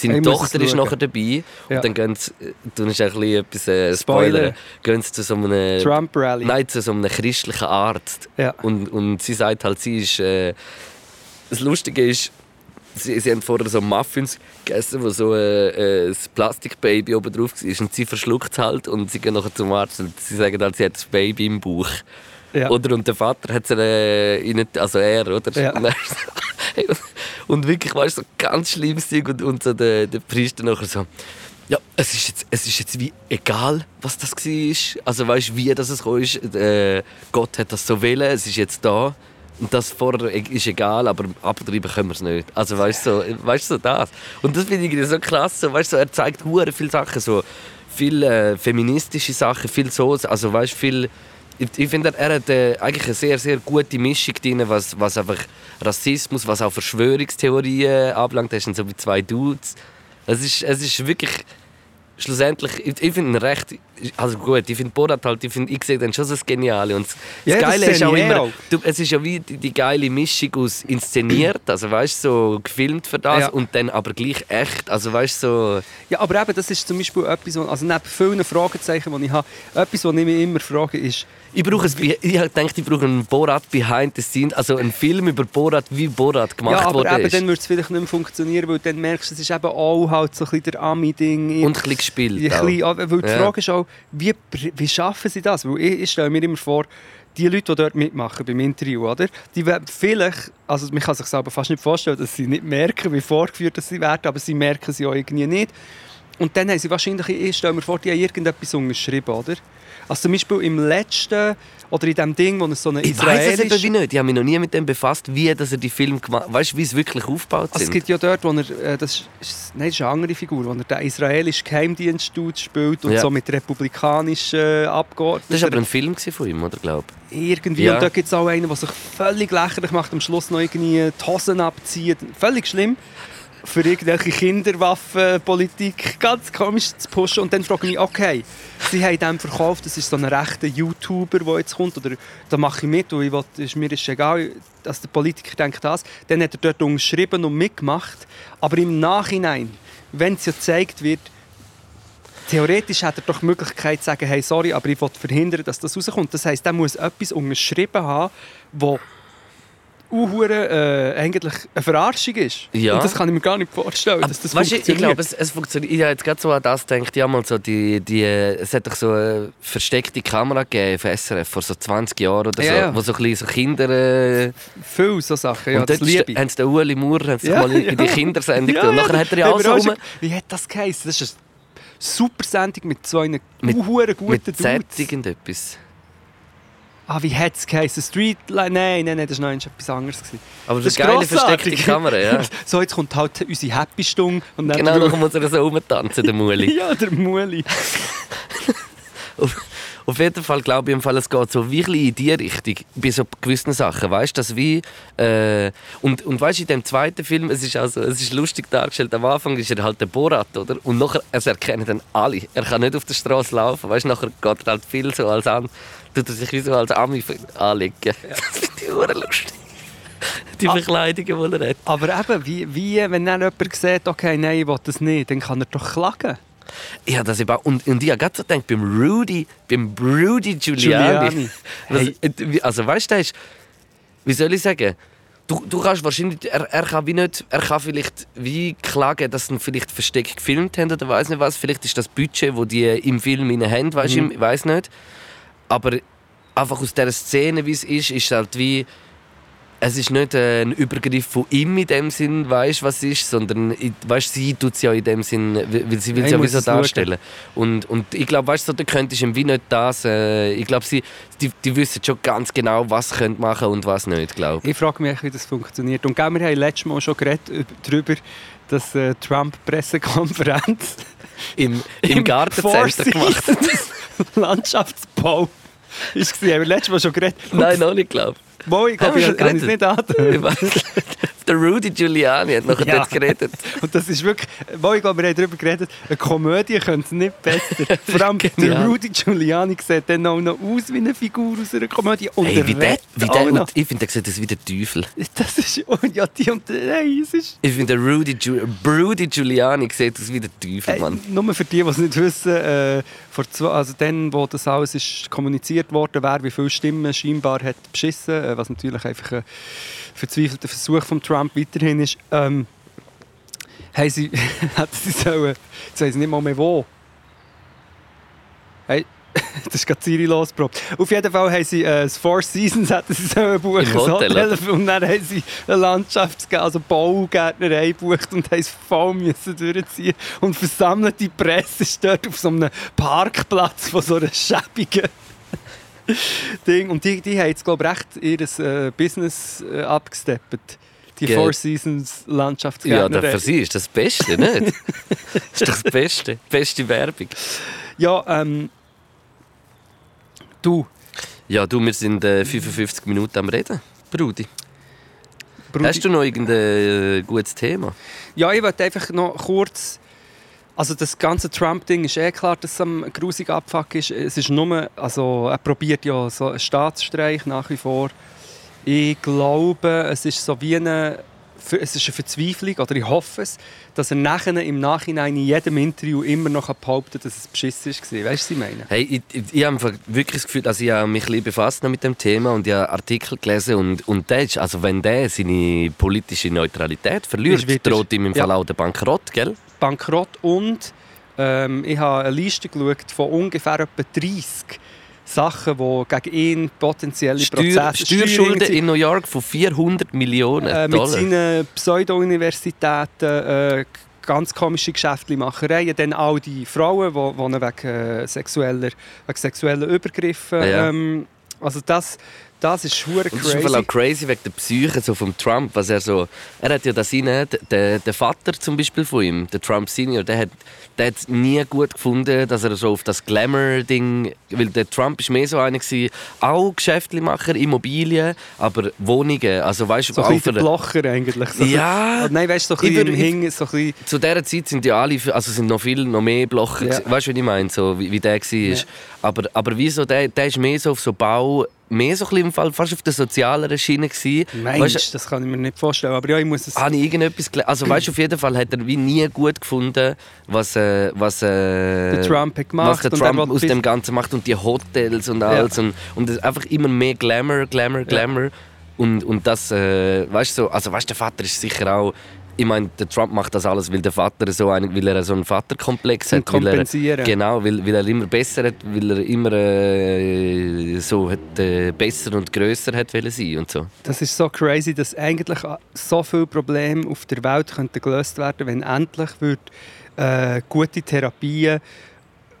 seine Ich Tochter ist nachher dabei Ja. und dann gehen sie, du hast ein bisschen etwas äh, Spoiler. Spoiler, gehen sie zu so einem, Trump-Rally. nein, zu so einem christlichen Arzt. Ja. Und, und sie sagt halt, sie ist, äh, das Lustige ist, sie, sie haben vorher so Muffins gegessen, wo so äh, äh, ein Plastikbaby oben drauf war. Und sie verschluckt es halt und sie gehen nachher zum Arzt und sie sagen halt, sie hat das Baby im Bauch. Ja. Oder und der Vater hat es äh, also er, oder? Ja. Und, wirklich, weißt du, so ganz schlimmes Ding und, und so der, der Priester nachher so, ja, es ist, jetzt, es ist jetzt wie egal, was das war. Also weißt du, wie das es ist. Äh, Gott hat das so wollen, es ist jetzt da. Und das vorher e- ist egal, aber abtreiben können wir es nicht. Also weißt du, so, weißt so das. Und das finde ich so krass. So, weißt du, so, er zeigt hure viele Sachen, so viele äh, feministische Sachen, viel so, also weißt viel ich, ich finde, er, er hat äh, eigentlich eine sehr, sehr gute Mischung drin, was, was einfach Rassismus, was auch Verschwörungstheorien anbelangt. Das sind so wie zwei Dudes. Es ist, es ist wirklich schlussendlich, ich, ich finde ihn recht, also gut, ich finde Borat halt, ich, find, ich sehe dann schon das Geniale und das Ja, Geile ist auch immer, auch. du, es ist ja wie die, die geile Mischung aus inszeniert, also weißt du, so gefilmt für das Ja. und dann aber gleich echt, also weißt so, Ja, aber eben, das ist zum Beispiel etwas, also neben vielen Fragezeichen, die ich habe, etwas, was ich mich immer frage, ist, ich brauche Be- ich denke, ich brauche einen Borat behind the scenes, also einen Film über Borat, wie Borat gemacht ja, aber worden eben, dann würde es vielleicht nicht mehr funktionieren, weil dann merkst du, es ist eben auch halt so ein bisschen der Ami-Ding. und ein bisschen gespielt Ja, auch. bisschen, aber weil die. Frage ist auch, wie, wie schaffen sie das? Weil ich, ich stelle mir immer vor, die Leute, die dort mitmachen beim Interview, oder? die werden vielleicht, also man kann sich aber fast nicht vorstellen, dass sie nicht merken, wie vorgeführt dass sie werden, aber sie merken sie auch irgendwie nicht. Und dann haben sie wahrscheinlich, ich stelle mir vor, die haben irgendetwas unterschrieben, oder? Also zum Beispiel im letzten, oder in dem Ding, wo es so eine Ich weiß es eben israelische... nicht. Ich habe mich noch nie mit dem befasst, wie dass er die Film gemacht hat. Weißt du, wie es wirklich aufgebaut Also es gibt ja dort, wo er, äh, das ist, nein, das ist eine andere Figur, wo er den israelischen Geheimdienstdude spielt und Ja. so mit republikanischen äh, Abgeordneten. das war aber ein Film von ihm, oder glaube Irgendwie. Ja. Und da gibt es auch einen, der sich völlig lächerlich macht, am Schluss noch irgendwie die Hosen abzieht. Völlig schlimm. Für irgendwelche Kinderwaffenpolitik ganz komisch zu pushen. Und dann frage ich mich, okay, sie haben dem verkauft, das ist so ein rechter YouTuber, der jetzt kommt, oder da mache ich mit, und ich mir ist egal, dass der Politiker denkt das. Dann hat er dort unterschrieben und mitgemacht. Aber im Nachhinein, wenn es ja gezeigt wird, theoretisch hat er doch die Möglichkeit zu sagen, hey, sorry, aber ich will verhindern, dass das rauskommt. Das heisst, er muss etwas unterschrieben haben, wo Uhure, äh, eigentlich eine Verarschung ist. Ja. Und das kann ich mir gar nicht vorstellen, dass das weißt, funktioniert. ich glaube, es, es funktioniert. Ich habe jetzt gerade so an das gedacht, ja, mal so die, die, es hat doch so eine versteckte Kamera gegeben auf SRF vor so 20 Jahren oder so, Ja, ja. wo so, ein bisschen so Kinder... Äh, Viele so Sachen, ja, und das liebe ich. haben sie den Ueli Maurer haben sie Ja, mal in, in die ja. Kindersendung Ja, ja, Nachher hat er ja auch so rum Wie hat das geheißen? Das ist eine super Sendung mit so einer Mit- Uhure guten mit Dudes. Z irgendetwas. Ah, wie hat es geheißen? Street... Nein, nein, nein, das war noch etwas anderes. gewesen. Aber Das das ist eine geile versteckte Kamera, ja. So, jetzt kommt halt unsere Happy-Stunde. und dann- genau, dann muss er so rumtanzen, der Muli. Ja, der Muli. Auf, jeden Fall glaube ich, im Fall, es geht so wirklich in die Richtung bei so gewissen Sachen. Weißt du, dass wie. Äh, und und weißt du, in dem zweiten Film, es ist, also, es ist lustig dargestellt. Am Anfang ist er halt der Borat, oder? Und nachher, also erkennen dann alle. Er kann nicht auf der Straße laufen. Weißt du, nachher geht er halt viel so als an. Tut er sich wie so als Ami anlegen. Das finde ich lustig. Die Ah. Verkleidungen, die er hat. Aber eben, wie, wie, wenn dann jemand sieht, okay, nein, ich will das nicht, dann kann er doch klagen. Ja, das auch. Und, und ich habe gerade gedacht, beim Rudy, beim Rudy Giuliani. Giuliani. Hey. äh, Also weißt du, ist, wie soll ich sagen, du, du kannst wahrscheinlich, er, er kann wie nicht, er kann vielleicht wie klagen, dass sie vielleicht versteckt gefilmt haben oder weiß nicht was. Vielleicht ist das Budget, wo die im Film inne haben, weiß Mhm. ich weiß nicht. Aber einfach aus dieser Szene, wie es ist, ist halt wie es ist nicht äh, ein Übergriff von ihm in dem Sinn, weißt was es ist, sondern weißt, sie tut es ja in dem Sinn, weil sie will es Ich ja wie so darstellen. Und, und ich glaube, weißt du, so, da könntest ihm wie nicht das. Äh, ich glaube, sie, die, die wissen schon ganz genau, was sie können machen und was nicht, glaube ich. Ich frage mich, wie das funktioniert. Und gell, wir haben letztes Mal schon geredet üb- darüber, dass äh, Trump-Pressekonferenz Im, im Gartencenter Four gemacht. Seasons Landschaftsbau ist. Haben wir letztes Mal schon geredet. Nein, noch nicht, glaube Mo, ich glaube, ich habe es nicht angehört. Der Rudy Giuliani hat nachher Ja. dort geredet. Und das ist wirklich, Mo, ich glaube, wir haben darüber geredet, eine Komödie könnte es nicht besser. Vor allem der. Rudy Giuliani sieht dann auch noch aus wie eine Figur aus einer Komödie. Und Hey, wie der, wie der, noch. und ich finde, der sieht aus wie der Teufel. Das ist, oh, ja, die und hey, es ist... Ich finde, der Rudy, Giu- Rudy Giuliani sieht aus wie der Teufel, Hey, Mann. nur für die, die es nicht wissen, äh, vor zwei, also dann, wo das alles ist kommuniziert worden, wer wie viele Stimmen scheinbar hat beschissen, äh, was natürlich einfach ein verzweifelter Versuch von Trump weiterhin ist, ähm, haben sie, hätten sie sollen, jetzt weiss ich nicht mal mehr wo. Hey, das ist gerade Siri losgeprobt. Auf jeden Fall haben sie äh, das Four Seasons hätten sie sollen buchen, Im das Hotel, Hotel, und dann haben sie eine Landschafts-, also Baugärtnerei gebucht und haben es voll müssen durchziehen. Und versammelte Presse ist dort auf so einem Parkplatz von so einer schäbigen Ding. Und die, die haben jetzt, glaube ich, recht ihr äh, Business äh, abgesteppt. Die Gell. Four Seasons Ja, Landschaftsgärtnerei. da, für sie ist das das Beste, nicht? das ist doch das Beste. Beste Werbung. Ja, ähm, du, Ja, du, wir sind äh, 55 Minuten am Reden, Brudi. Brudi. Hast du noch irgendein äh, gutes Thema? Ja, ich wollte einfach noch kurz. Also das ganze Trump-Ding ist eh klar, dass es ein grusiger Abfuck ist. Es ist nur, also er probiert ja so einen Staatsstreich nach wie vor. Ich glaube, es ist so wie eine, es ist eine Verzweiflung, oder ich hoffe es, dass er nachher im Nachhinein in jedem Interview immer noch behaupten kann, dass es beschissen war. Weißt du, was ich meine? Hey, ich, ich, ich habe wirklich das Gefühl, dass ich mich ein bisschen befasst mit dem Thema und ich habe Artikel gelesen und, und der ist, also wenn der seine politische Neutralität verliert, droht ihm im Fall ja. auch der Bankrott, gell? Bankrott und ähm, ich habe eine Liste geschaut von ungefähr etwa 30 Sachen, die gegen ihn potenzielle Steuer, Prozesse... Steuerschulden in New York von 400 Millionen äh, mit Dollar. seinen Pseudo-Universitäten äh, ganz komische Geschäftemachereien. Dann all die Frauen, die, wegen, äh, sexueller, wegen sexueller Übergriffen... Ja. Ähm, also das, Das ist hure Und das ist crazy. auch crazy wegen der Psyche so vom Trump, was er so, er hat ja das rein, der, der Vater zum Beispiel von ihm, der Trump Senior, der hat, der hat nie gut gefunden, dass er so auf das Glamour-Ding, weil der Trump ist mehr so einer gewesen, auch Geschäftlichmacher, Immobilien, aber Wohnungen, also weißt du, So ein Blocher eigentlich. So Ja. Oh, nein, weißt du, so ein bisschen Hing, so ein bisschen... zu dieser Zeit sind ja alle, also sind noch viel noch mehr Blocher, Ja. weißt du, wie ich meine, so, wie, wie der war. Ja. Aber, aber wieso, der, der ist mehr so auf so Bau, mehr so ein bisschen im Fall, fast auf der sozialeren Schiene gewesen. Mensch, Weißt das kann ich mir nicht vorstellen. Aber ja, ich muss es... habe ich irgendetwas gele- Also weißt du, auf jeden Fall hat er wie nie gut gefunden, was, äh, was, äh, Der Trump gemacht was der und er Trump aus dem Ganzen macht und die Hotels und alles und, und es einfach immer mehr Glamour, Glamour, Glamour und, und das, äh, weißt du, so, also weißt du, der Vater ist sicher auch ich meine, der Trump macht das alles, weil der Vater so einen, weil er so einen Vaterkomplex hat, weil er, Kompensieren. genau, weil, weil er immer besser hat, weil er immer äh, so hat, äh, besser und grösser hat wollen sein und so. Das ist so crazy, dass eigentlich so viele Probleme auf der Welt könnten gelöst werden wenn endlich wird, äh, gute Therapien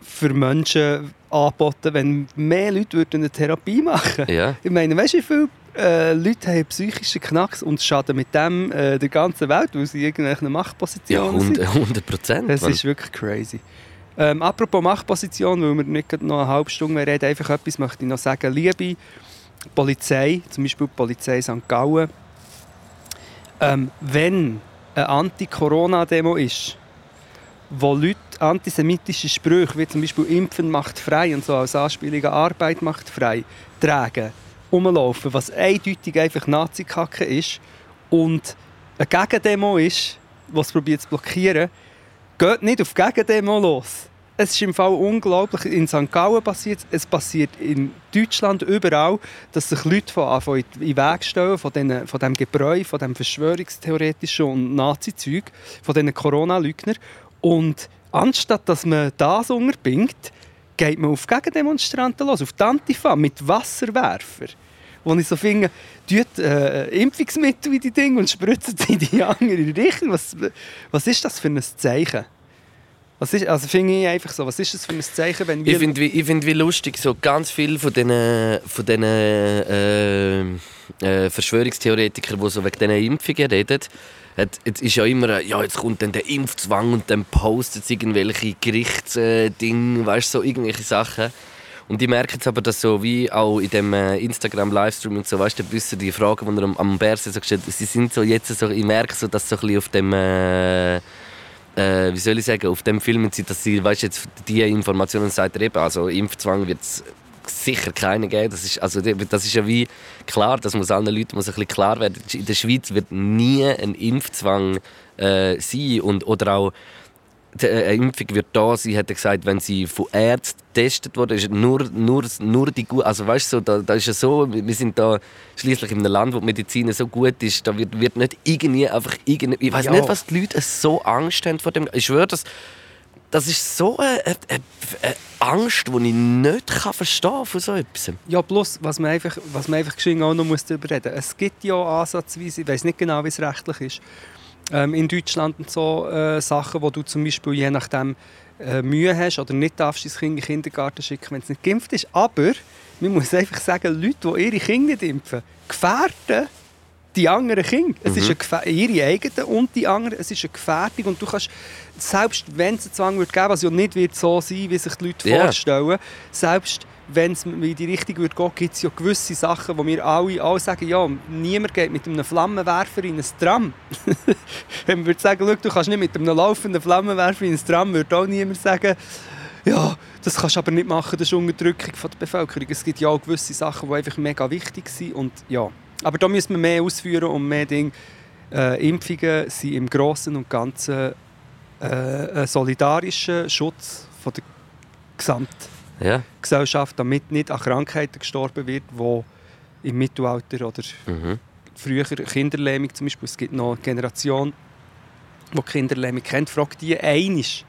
für Menschen angeboten wenn mehr Leute würden eine Therapie machen Ja. Ich meine, weißt du, wie viele äh, Leute haben psychische Knacks und schaden mit dem äh, der ganzen Welt, weil sie in irgendwelchen Ja, Machtpositionen sind? 100 Prozent. Das ist wirklich crazy. Ähm, apropos Machtposition, weil wir nicht noch eine halbe Stunde mehr reden, einfach etwas möchte ich noch sagen. Liebe Polizei, zum Beispiel die Polizei St. Gallen, ähm, wenn eine Anti-Corona-Demo ist, wo Leute antisemitische Sprüche, wie zum Beispiel «Impfen macht frei» und so als Anspielung an «Arbeit macht frei» tragen, rumlaufen, was eindeutig einfach Nazi-Kacke ist und eine Gegendemo ist, es probiert zu blockieren, geht nicht auf Gegendemo los. Es ist im Fall unglaublich. In St. Gallen passiert es, passiert in Deutschland überall, dass sich Leute von Anfang in den Weg stellen, von, diesen, von dem Gebräu, von dem verschwörungstheoretischen und Nazi-Zeug, von diesen Corona-Leugnern. Und anstatt dass man das unterbindet, geht man auf Gegendemonstranten los, auf die Antifa mit Wasserwerfer. Wo ich so finde, tut äh, Impfungsmittel in die Dinge und spritzen sie in die andere Richtung. Was, was ist das für ein Zeichen? Was ist, also finde ich einfach so, was ist das für ein Zeichen, wenn wir... Ich finde ich find lustig, so ganz viele von diesen, von diesen äh, äh, Verschwörungstheoretikern, die so wegen diesen Impfungen reden, jetzt ist ja immer, ja, jetzt kommt dann der Impfzwang und dann postet es irgendwelche Gerichtsdinge, weißt du, so irgendwelche Sachen. Und ich merke jetzt aber, dass so wie auch in dem äh, Instagram-Livestream und so, weißt du, wissen die Fragen, die er am, am Berse so gestellt sie sind so jetzt so, ich merke so, dass so ein bisschen auf dem... Äh, äh, wie soll ich sagen, auf dem Film sind, dass sie, weißt jetzt, die Informationen sagt er eben, also Impfzwang wird es sicher keine geben. Das ist, also, das ist ja wie klar, das muss allen Leuten muss ein bisschen klar werden. In der Schweiz wird nie ein Impfzwang äh, sein und, oder auch äh, eine Impfung wird da sein, hat er gesagt, wenn sie von Ärzten getestet wurde, ist nur, nur, nur die gut, also weißt du, da, da ist ja so, wir sind da schließlich in einem Land, wo die Medizin so gut ist, da wird, wird nicht irgendwie einfach irgendwie, ich weiß Ja. nicht, was die Leute so Angst haben vor dem, ich schwöre, das, das ist so eine, eine, eine Angst, die ich nicht verstehen kann von so etwas. Ja, plus, was man einfach, was man einfach auch noch muss darüber reden Es gibt ja ansatzweise, ich weiß nicht genau, wie es rechtlich ist, ähm, in Deutschland und so äh, Sachen, wo du zum Beispiel je nachdem äh, Mühe hast oder nicht darfst dein Kind in den Kindergarten schicken, wenn es nicht geimpft ist. Aber man muss einfach sagen, Leute, die ihre Kinder nicht impfen, gefährden die anderen Kinder. Es ist eine ihre eigenen und die anderen. Es ist eine Gefährdung und du kannst, selbst wenn es einen Zwang wird geben, was ja nicht wird so sein, wie sich die Leute Ja. vorstellen, selbst wenn es in die Richtung wird gehen, gibt es ja gewisse Sachen, wo wir alle, alle sagen, ja, niemand geht mit einem Flammenwerfer in ein Tram. wenn man würde sagen, schau, du kannst nicht mit einem laufenden Flammenwerfer in ein Tram, würde auch niemand sagen, ja, das kannst du aber nicht machen, das ist Unterdrückung von der Bevölkerung. Es gibt ja auch gewisse Sachen, die einfach mega wichtig sind und ja. Aber da müssen wir mehr ausführen und mehr Dinge. Äh, Impfungen sind im Großen und Ganzen äh, ein solidarischer Schutz von der Gesamtgesellschaft, Ja. damit nicht an Krankheiten gestorben wird, die im Mittelalter oder Mhm. früher Kinderlähmung zum Beispiel, es gibt noch eine Generation, die Kinderlähmung kennt, fragt die einisch.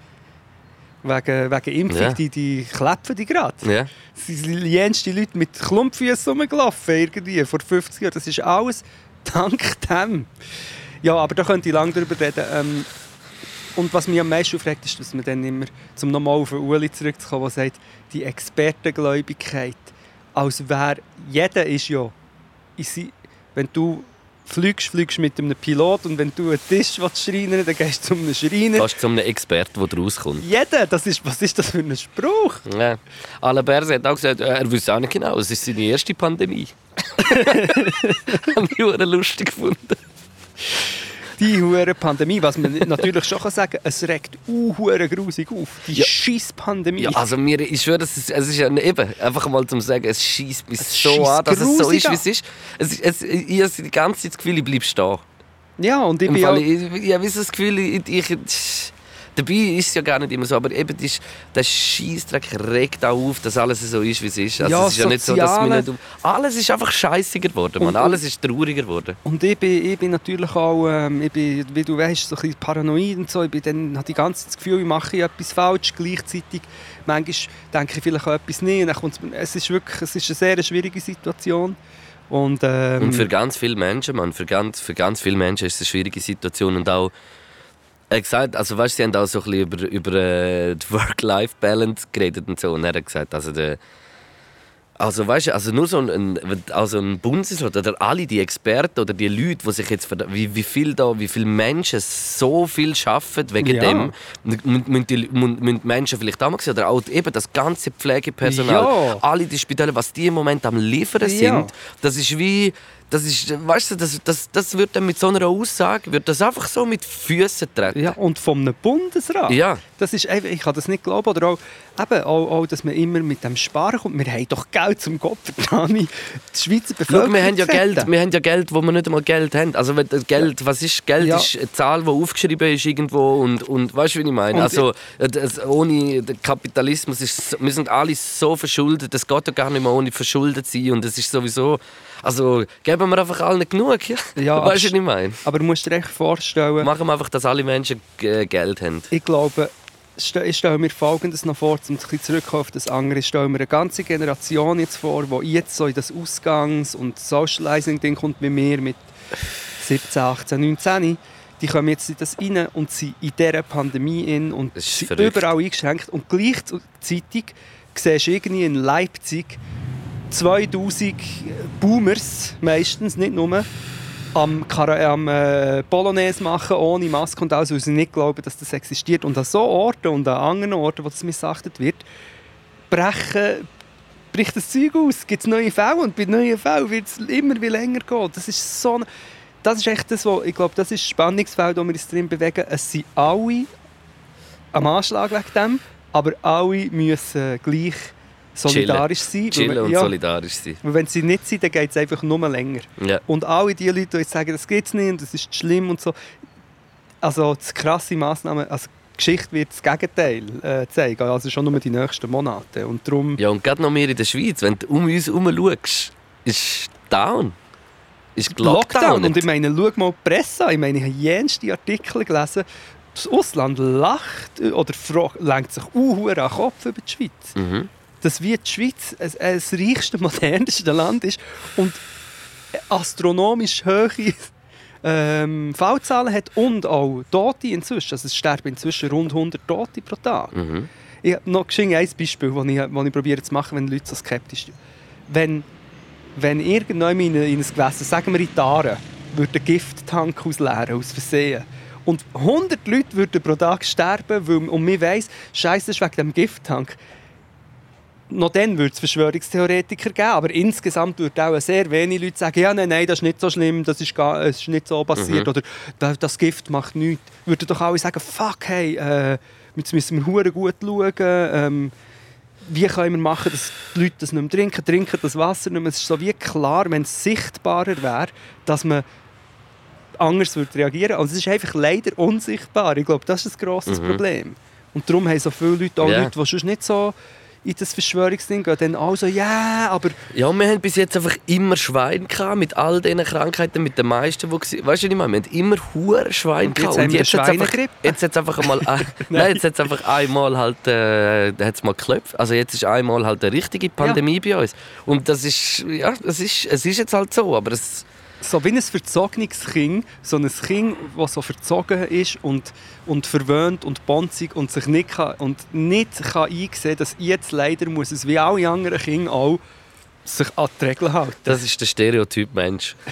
Wegen, wegen Impfung, Ja. die, die klepfen die gerade. Ja. Es sind die Leute mit Klumpfüßen rumgelaufen, irgendwie, vor 50 Jahren. Das ist alles dank dem. Ja, aber da könnte ich lange darüber reden. Ähm, und was mich am meisten aufregt, ist, dass man dann immer, um nochmal auf Uli zurückzukommen, der sagt, die Expertengläubigkeit, als wäre, jeder ist ja wenn du fliegst, fliegst mit einem Pilot und wenn du einen Tisch schreinern dann gehst du zu einem Schreiner. Fast zu einem Experten, der rauskommt. Jeder, das ist, was ist das für ein Spruch? Ja. Alain Berset hat auch gesagt, äh, er wüsste auch nicht genau, es ist seine erste Pandemie. Habe ich auch lustig gefunden. Die hure Pandemie, was man natürlich schon kann sagen, es regt uh, hure grusig auf. Die Ja. scheiß Pandemie. Ja, also mir, ich schwöre, es ist, es ist ja eben, einfach mal zum sagen, es schießt mich Es so an, dass es so ist, wie es ist. Es, es, ich habe die ganze Zeit das Gefühl, ich bleibe stehen. Ja, und ich Im bin Fall, auch, ich, ich habe das Gefühl, ich, ich, dabei ist es ja gar nicht immer so, aber eben das, der Scheissdreck regt auch auf, dass alles so ist, wie es ist. Also Ja, es ist ja nicht so, dass wir nicht, alles ist einfach scheißiger geworden, man. alles ist trauriger geworden. Und ich bin, ich bin natürlich auch, ähm, ich bin, wie du weißt, so ein bisschen paranoid und so. Ich bin dann, habe die ganze Zeit das Gefühl, ich mache etwas falsch. Gleichzeitig, manchmal denke ich vielleicht auch etwas nicht. Und dann es ist wirklich, es ist eine sehr schwierige Situation. Und, ähm, Und für ganz viele Menschen, man, für ganz, für ganz viele Menschen ist es eine schwierige Situation und auch gesagt, also weißt, sie haben auch so ein bisschen über, über äh, die Work-Life-Balance geredet und so und er hat gesagt, also der also weißt du, also nur so ein, also ein Bundesrat oder alle die Experten oder die Leute, die sich jetzt wie, wie viel da, wie viele Menschen so viel arbeiten wegen Ja. dem, müssen, die müssen, Menschen vielleicht sehen oder auch eben das ganze Pflegepersonal, Ja. alle die Spitäler, was die im Moment am liefern sind, Ja. das ist wie das ist, weißt du, das, das, das wird dann mit so einer Aussage wird das einfach so mit Füßen treten. ja, und vom einem Bundesrat. Ja. Das ist ich kann das nicht glauben. Oder auch, eben, auch, auch, dass man immer mit dem Sparen kommt. Wir haben doch Geld zum Gott verdammt. Die Schweizer Schau, Bevölkerung wir haben ja. Geld, wir haben ja Geld, wo wir nicht einmal Geld haben. Also wenn das Geld, was ist Geld? Ja. Ist eine Zahl, die aufgeschrieben ist irgendwo und, und weißt du, wie ich meine? Und also das, ohne Kapitalismus ist, wir sind alle so verschuldet. Es geht ja gar nicht mehr ohne verschuldet sein und es ist sowieso, also geben wir einfach allen genug. Ja, Ja, weißt du, was ich meine? Aber du musst dir echt vorstellen, Machen wir einfach, dass alle Menschen äh, Geld haben. ich glaube, ich stelle mir Folgendes noch vor, um ein bisschen zurückzukommen auf das andere. Ich stelle mir eine ganze Generation jetzt vor, die jetzt so in das Ausgangs- und Socializing-Ding kommt wie mir mit 17, 18, 19. Die kommen jetzt in das rein und sind in dieser Pandemie in und sind verrückt. überall eingeschränkt. Und gleichzeitig siehst du irgendwie in Leipzig 2000 Boomers, meistens, nicht nur, am, Kara am äh, Polonaise machen, ohne Maske und alles, weil sie nicht glauben, dass das existiert. Und an so Orten und an anderen Orten, wo das missachtet wird, brechen, bricht das Zeug aus, gibt es neue Fälle und bei neuen Fällen wird es immer wie länger gehen. Das ist so... ein- Das ist echt das, wo, ich glaube, das ist Spannungsfeld, wo wir uns drin bewegen. Es sind alle am Anschlag wegen dem, aber alle müssen gleich solidarisch sein. Chillen und ja, solidarisch sein. weil wenn sie nicht sind, dann geht es einfach nur länger. Ja. Und alle die Leute, die jetzt sagen, das geht nicht und das ist schlimm und so, also das krasse Massnahmen, also die Geschichte wird das Gegenteil äh, zeigen, also schon nur die nächsten Monate. Und darum, Ja, und gerade noch mehr in der Schweiz, wenn du um uns herum schaust, ist down. Ist Lockdown. Und ich meine, schau mal die Presse an. Ich meine, ich habe jenste Artikel gelesen, das Ausland lacht oder lenkt sich uh, an den Kopf über die Schweiz. mhm. Dass wie die Schweiz ein- das reichste, modernste Land ist und astronomisch hohe ähm, Fallzahlen hat und auch Tote inzwischen. Also es sterben inzwischen rund 100 Tote pro Tag. Mhm. Ich habe noch ein Beispiel, das ich, das ich probiere zu machen, wenn Leute so skeptisch sind. Wenn, wenn irgendjemand in, in ein Gewässer, sagen wir in Aare, würde einen Gifttank ausleeren, aus Versehen. Und 100 Leute würden pro Tag sterben, weil, und man weiss, Scheiße, das ist wegen dem Gifttank. Noch dann würde es Verschwörungstheoretiker geben, aber insgesamt würden auch sehr wenige Leute sagen, ja, nein, nein, das ist nicht so schlimm, das ist, gar, es ist nicht so passiert Mhm. oder «Da- das Gift macht nichts. Würden doch alle sagen, fuck, hey, äh, jetzt müssen wir hure gut schauen, ähm, wie können wir machen, dass die Leute das nicht mehr trinken, trinken das Wasser nicht mehr. Es ist so wie klar, wenn es sichtbarer wäre, dass man anders würde reagieren würde. Also es ist einfach leider unsichtbar. Ich glaube, das ist ein grosses Mhm. Problem. Und darum haben so viele Leute, auch Ja. Leute, die sonst nicht so in das Verschwörungsding gehen, dann auch so, ja, aber Ja, und wir haben bis jetzt einfach immer Schwein gehabt, mit all diesen Krankheiten, mit den meisten, die Weißt du, was ich meine? Wir haben immer hure Schwein Und jetzt gehabt. haben wir hat's einfach, Schweinegrippe. jetzt hat's einfach einmal, ein- nein, jetzt hat's einfach einmal halt, äh, hat's mal geklopft. Also jetzt ist einmal halt eine richtige Pandemie bei uns. Und das ist, ja, es ist, es ist jetzt halt so, aber es, so wie ein verzogenes Kind, so ein Kind, das so verzogen ist und, und verwöhnt und bonzig und sich nicht, kann, und nicht kann einsehen dass jetzt leider muss es wie alle anderen Kinder auch sich an die Regeln halten. Das ist der Stereotyp Mensch.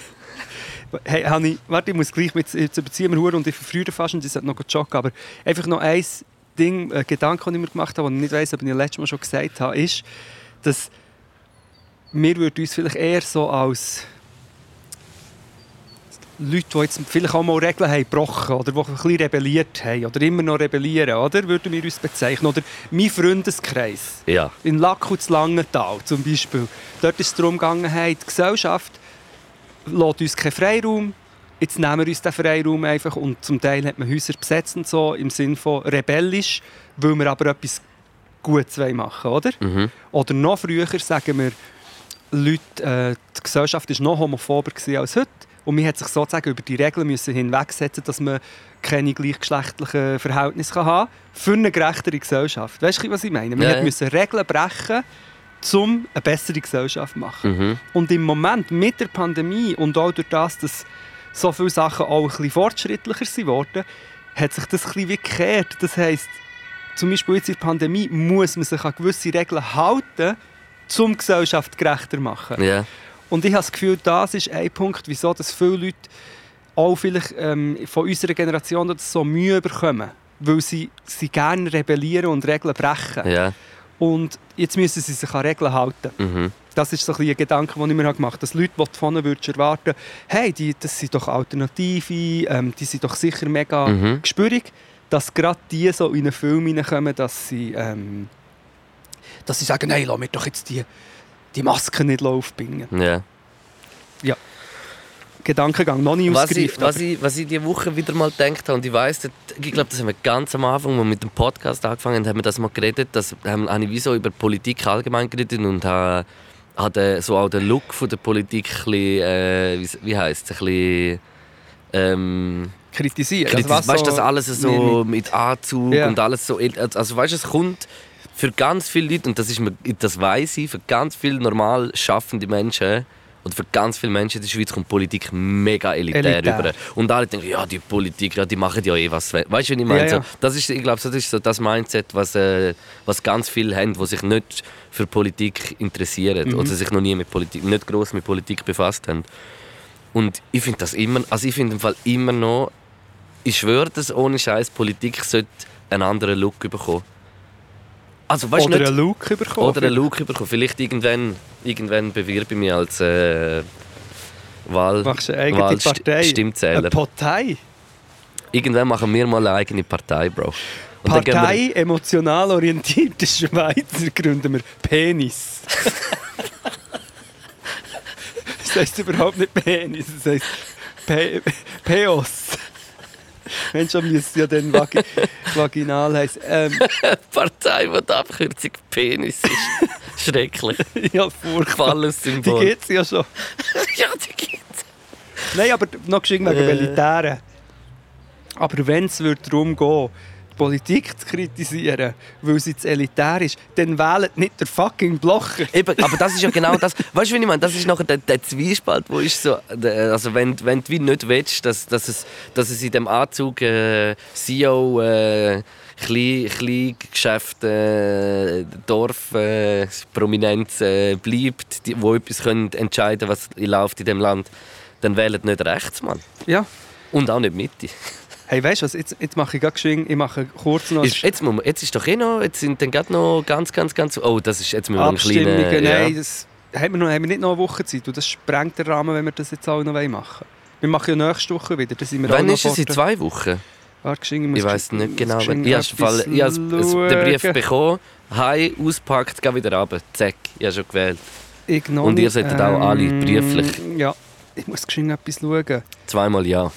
Hey, Hanni, warte, ich muss gleich mit, jetzt überziehen wir und ich verfrühe fast und ich sollte noch joggen, aber einfach noch ein Ding, ein Gedanke, den ich mir gemacht habe, den ich nicht weiss, ob ich letztes Mal schon gesagt habe, ist, dass wir würden uns vielleicht eher so als Leute, die jetzt vielleicht auch mal Regeln haben gebrochen oder die ein bisschen rebelliert haben oder immer noch rebellieren, oder? würden wir uns bezeichnen. Oder mein Freundeskreis Ja. in Lackutz Langenthal zum Beispiel. Dort ist es darum gegangen, hey, die Gesellschaft lässt uns keinen Freiraum. Jetzt nehmen wir uns den Freiraum einfach und zum Teil hat man Häuser besetzt und so, im Sinne von rebellisch, weil wir aber etwas Gutes machen oder? Mhm. Oder noch früher sagen wir, Leute, äh, die Gesellschaft war noch homophober als heute. Und man hat sich sozusagen über die Regeln müssen hinwegsetzen dass man keine gleichgeschlechtlichen Verhältnisse kann haben kann. Für eine gerechtere Gesellschaft. Weißt du, was ich meine? Man Ja, ja. müssen Regeln brechen, um eine bessere Gesellschaft zu machen. Mhm. Und im Moment mit der Pandemie und auch durch das, dass so viele Sachen auch ein bisschen fortschrittlicher sind worden, hat sich das ein bisschen wie gekehrt. Das heisst, zum Beispiel jetzt in der Pandemie muss man sich an gewisse Regeln halten, um die Gesellschaft gerechter zu machen. Ja. Und ich habe das Gefühl, das ist ein Punkt, wieso dass viele Leute auch vielleicht ähm, von unserer Generation das so Mühe bekommen. Weil sie, sie gerne rebellieren und Regeln brechen. Ja. Und jetzt müssen sie sich an Regeln halten. Mhm. Das ist so ein, ein Gedanke, den ich mir gemacht habe. Dass Leute, die von ihnen erwarten hey, die, das sind doch Alternative, ähm, die sind doch sicher mega Mhm. gespürig, dass gerade die so in einen Film hineinkommen, dass sie, ähm, dass sie sagen, nein, lass mir doch jetzt die, die Maske nicht aufbingen. Ja. Gedankengang noch nie Was ich, was, ich, was ich diese Woche wieder mal gedacht habe, und ich weiss, ich glaube, das haben wir ganz am Anfang, als wir mit dem Podcast angefangen haben, haben wir das mal geredet, das haben, habe ich wie so über Politik allgemein geredet und habe, habe so auch den Look von der Politik ein bisschen, äh, wie, wie heisst es, ein bisschen, ähm, kritisieren. kritis- was weißt du, so- das alles so mit Anzug Ja. und alles so, also weißt du, es kommt für ganz viele Leute, und das, ist das weiß ich, für ganz viele normal schaffende Menschen, oder für ganz viele Menschen in der Schweiz kommt Politik mega elitär, Elitär. rüber. Und alle denken, ja, die Politik, ja, die machen ja eh was. Weißt du, was ich meine? Ja, ja. Das ist, ich glaube, das ist so das Mindset, was, äh, was ganz viele haben, die sich nicht für Politik interessieren Mhm. oder sich noch nie mit Politik, nicht groß mit Politik befasst haben. Und ich finde das immer, also ich finde im Fall immer noch, ich schwöre das ohne Scheiß, Politik sollte einen anderen Look bekommen. Also, weißt oder nicht, einen Look bekommen. oder einen Look bekommen. Vielleicht irgendwann, irgendwann bewirbe ich mich als äh, Wahl, Machst du eine eigene Wahlst- Partei? Eine Stimmzähler. Partei? Irgendwann machen wir mal eine eigene Partei, Bro. Und Partei emotional orientierte Schweizer gründen wir Penis. das heisst überhaupt nicht Penis, das heisst Pe Peos. Wenn schon müsste ja dann Vagi vaginal heißen. Ähm, Partei, wo die Abkürzung Penis ist. Schrecklich. ja, furchtbar. Falles Die Symbol. gibt es ja schon. ja, die gibt's. Nein, aber noch geschwind wegen Äh. Militären. Aber wenn es darum geht, die Politik zu kritisieren, weil sie zu elitär ist, dann wählt nicht der fucking Blocher. Eben, aber das ist ja genau das. Weißt du, wie ich meine? Das ist nachher der, der Zwiespalt, wo ist so. Also, wenn, wenn du wie nicht willst, dass, dass, es, dass es in dem Anzug äh, CEO, äh, Klein, Kleingeschäft, äh, Dorf, äh, Prominenz äh, bleibt, die, wo etwas können entscheiden was läuft in dem Land, dann wählt nicht rechts, Mann. Ja. Und auch nicht Mitte. Hey, weißt du was? Jetzt, jetzt mache ich ganz geschwind, ich mache kurz noch Ist, jetzt, man, jetzt ist doch eh noch, jetzt sind dann gerade noch ganz, ganz, ganz. Oh, das ist jetzt wir einen Abstimmungen. kleinen. Nein, ja. das haben wir, noch, haben wir nicht noch eine Woche Zeit. Und das sprengt den Rahmen, wenn wir das jetzt alle noch machen wollen. Wir machen ja nächste Woche wieder. Da sind wir Wann ist es? In zwei Wochen? Warte, muss Ich weiß nicht genau. Ich habe den Fall- ich habe den Brief bekommen, heim, auspackt, gehe wieder runter. Zack, ich habe schon gewählt. Ich Und ihr solltet auch alle ähm, brieflich. Ja, ich muss geschwind etwas schauen. Zweimal ja.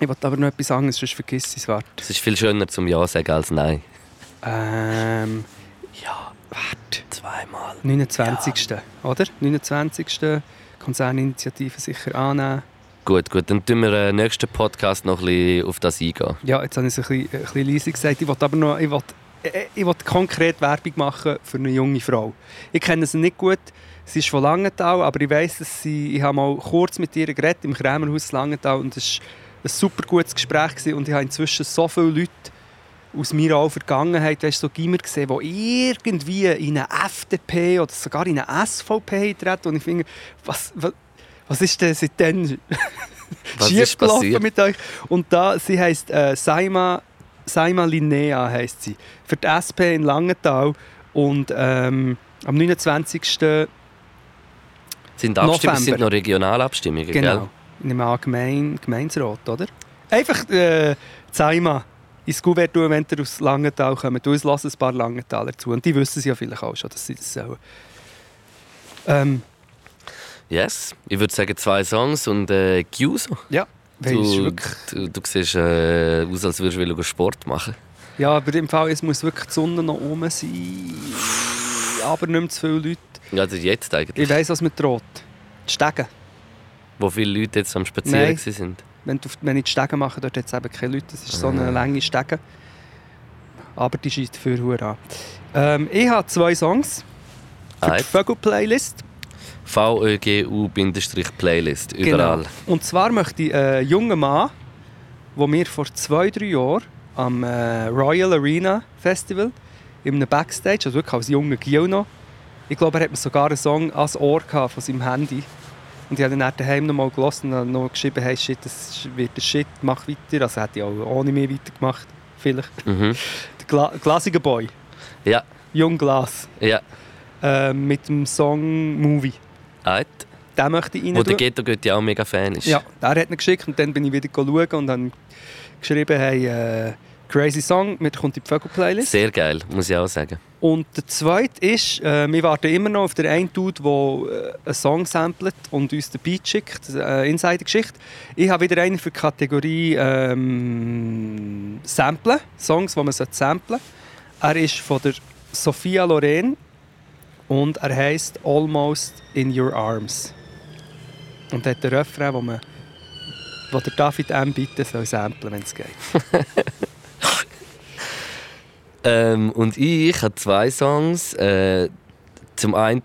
Ich wollte aber noch etwas anderes, sonst vergiss ich es. Warte. Es ist viel schöner zum Ja sagen als Nein. Ähm, Ja, warte. zweimal. 29. Oder? 29. Konzerninitiative sicher annehmen. Gut, gut. Dann tun wir äh, im nächsten Podcast noch ein bisschen auf das eingehen. Ja, jetzt habe ich es ein bisschen, ein bisschen leise gesagt. Ich wollte aber noch ich wollte, äh, ich wollte konkret Werbung machen für eine junge Frau. Ich kenne sie nicht gut. Sie ist von Langenthal, aber ich weiss, dass sie, ich habe mal kurz mit ihr geredet im Krämerhaus Langenthal und es war ein super gutes Gespräch gewesen. und ich habe inzwischen so viele Leute aus meiner auch Vergangenheit, weißt so Gimmer gesehen, die irgendwie in eine FDP oder sogar in eine SVP treten und ich finde, was, was, was ist denn seitdem schiefgelaufen mit euch? Und da, sie heisst äh, Saima, Saima Linnea heisst sie, für die SP in Langenthal und ähm, am 29. Sind Abstimmungen sind noch Regionalabstimmungen, Genau. In einem allgemeinen Gemeinsrat, oder? Einfach äh, Zaima ins Kuvert tun, wenn ihr aus Langenthal kommt. Uns lassen ein paar Langenthaler zu. Und die wissen es ja vielleicht auch schon, dass sie das sollen. Ähm? Yes. Ich würde sagen zwei Songs und äh, Giuso. ja, Du, wirklich, du, du siehst äh, aus, als würdest du Sport machen. ja, aber im Fall es muss wirklich die Sonne noch oben sein. Aber nicht mehr zu viele Leute. Ja, also jetzt eigentlich. Ich weiss, was mir droht. Die Stegen. Wo viele Leute jetzt am Spazieren Nein. sind. Wenn, du, wenn ich die Stegen mache, dort hat es eben keine Leute. Das ist so eine Ah. lange Stege. Aber die schießt dafür hure an. Ähm, ich habe zwei Songs für die Alright. Vögel-Playlist. VÖGU-Playlist. Überall. Genau. Und zwar möchte ich einen jungen Mann, der mir vor zwei, drei Jahren am äh, Royal Arena Festival in einem Backstage, also wirklich als junger Gio noch, ich glaube, er hat mir sogar einen Song ans Ohr gehabt von seinem Handy. Und ich habe dann daheim noch mal gelassen und noch geschrieben, hey, shit, das wird der Shit, mach weiter. Also hätte ich auch ohne mich weitergemacht, vielleicht. Mhm. Der Gla Glasiger Boy, Ja, Jung Glas, ja. äh, mit dem Song Movie. Alright. Den möchte ich rein Wo der. Ghetto Götti auch mega Fan ist. Ja, er hat ihn geschickt und dann bin ich wieder schauen und habe geschrieben, hey, äh, crazy Song, mit kommt in die Vögel-Playlist. Sehr geil, muss ich auch sagen. Und der zweite ist, äh, wir warten immer noch auf den einen Dude, der äh, einen Song samplet und uns den Beat schickt, äh, Insider-Geschichte. Ich habe wieder einen für die Kategorie ähm, Samplen, Songs, die man samplen sollte. Er ist von der Sophia Loren und er heißt Almost in Your Arms. Und hat den Refrain, wo man wo der David M. bitte soll samplen, wenn es geht. Ähm, und ich habe zwei Songs. Äh, zum einen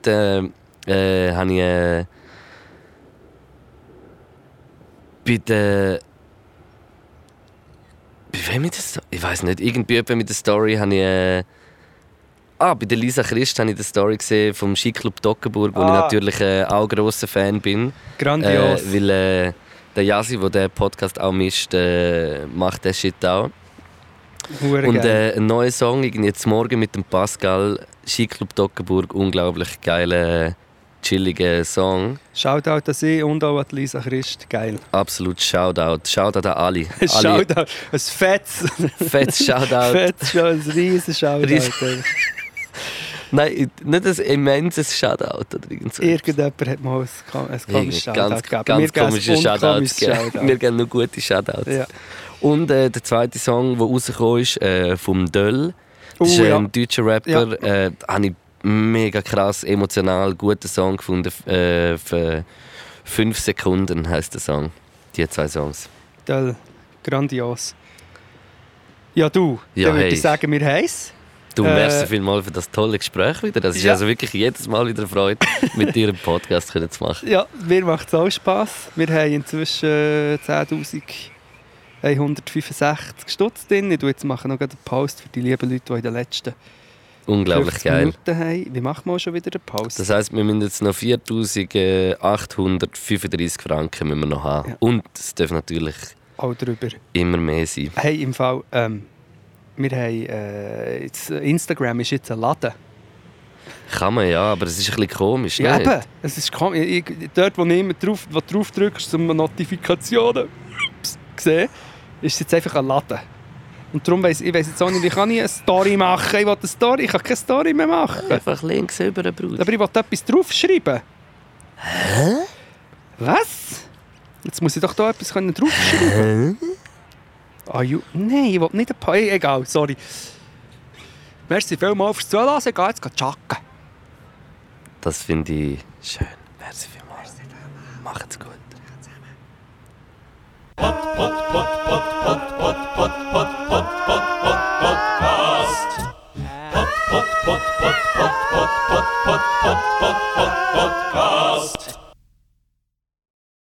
äh, habe ich äh, bei der. Bei wem mit der Story? Ich weiß nicht. Irgendwie mit der Story habe ich. Äh, ah, bei der Lisa Christ habe ich die Story gesehen vom Skiclub Dockenburg, wo Ah. ich natürlich äh, auch grosser Fan bin. Grandios. Äh, weil äh, der Yasi, der den Podcast auch mischt, äh, macht den Shit auch. Hure Und äh, ein neuer Song, jetzt morgen mit dem Pascal, Skiclub Dockenburg, unglaublich geiler, chilliger Song. Shoutout an sie und auch an Lisa Christ. Geil. Absolut Shoutout. Shoutout an alle. Shoutout. Ein fettes, fettes Shoutout. fettes, ein riesen Shoutout. Nein, nicht ein immenses Shoutout oder irgend so. Irgendjemand hat mal ein, kom- ein komisches Shoutout ganz, gegeben. ganz komische Shoutouts. Shoutout. Wir geben nur gute Shoutouts. Ja. Und äh, der zweite Song, der rausgekommen ist, äh, vom Döll. Oh, Das ist äh, ja. ein deutscher Rapper. Äh, habe ich mega krass, emotional, guten Song gefunden. Äh, für fünf Sekunden heißt der Song. Die zwei Songs. Toll. Grandios. Ja, du, Ja, dann würde hey. ich sagen, wir heiß. Du, Äh, merci vielmals für das tolle Gespräch wieder. Das ist Ja. also wirklich jedes Mal wieder eine Freude, mit dir einen Podcast zu machen. Ja, mir macht es auch Spass. Wir haben inzwischen äh, 10.165 Stutz drin. Ich mache jetzt noch einen Post für die lieben Leute, die in den letzten Unglaublich 50 geil. Haben. Wie machen wir auch schon wieder einen Post? Das heisst, wir müssen jetzt noch 4'835 Franken müssen wir noch haben. Ja. Und es darf natürlich auch drüber. immer mehr sein. Hey, im Fall, ähm, wir haben, äh, jetzt, Instagram ist jetzt ein Laden. Kann man ja, aber es ist ein bisschen komisch, Ja, nicht? eben. Es ist kom- ich, dort, wo du drauf, wo drauf drückst, um Notifikationen zu sehen, ist es jetzt einfach ein Laden. Und darum weiss ich weiss jetzt auch nicht, wie kann ich eine Story machen? Ich will eine Story, ich kann keine Story mehr machen. Einfach links über, Bruder. Aber ich will etwas draufschreiben. Hä? Was? Jetzt muss ich doch da etwas können draufschreiben. Ah, ju Nein, ich will nicht ein paar. Egal, sorry. Merci vielmals fürs Zuhören. Ich gehe jetzt chacken. Das finde ich schön. Merci vielmals. Macht's gut. Podcast.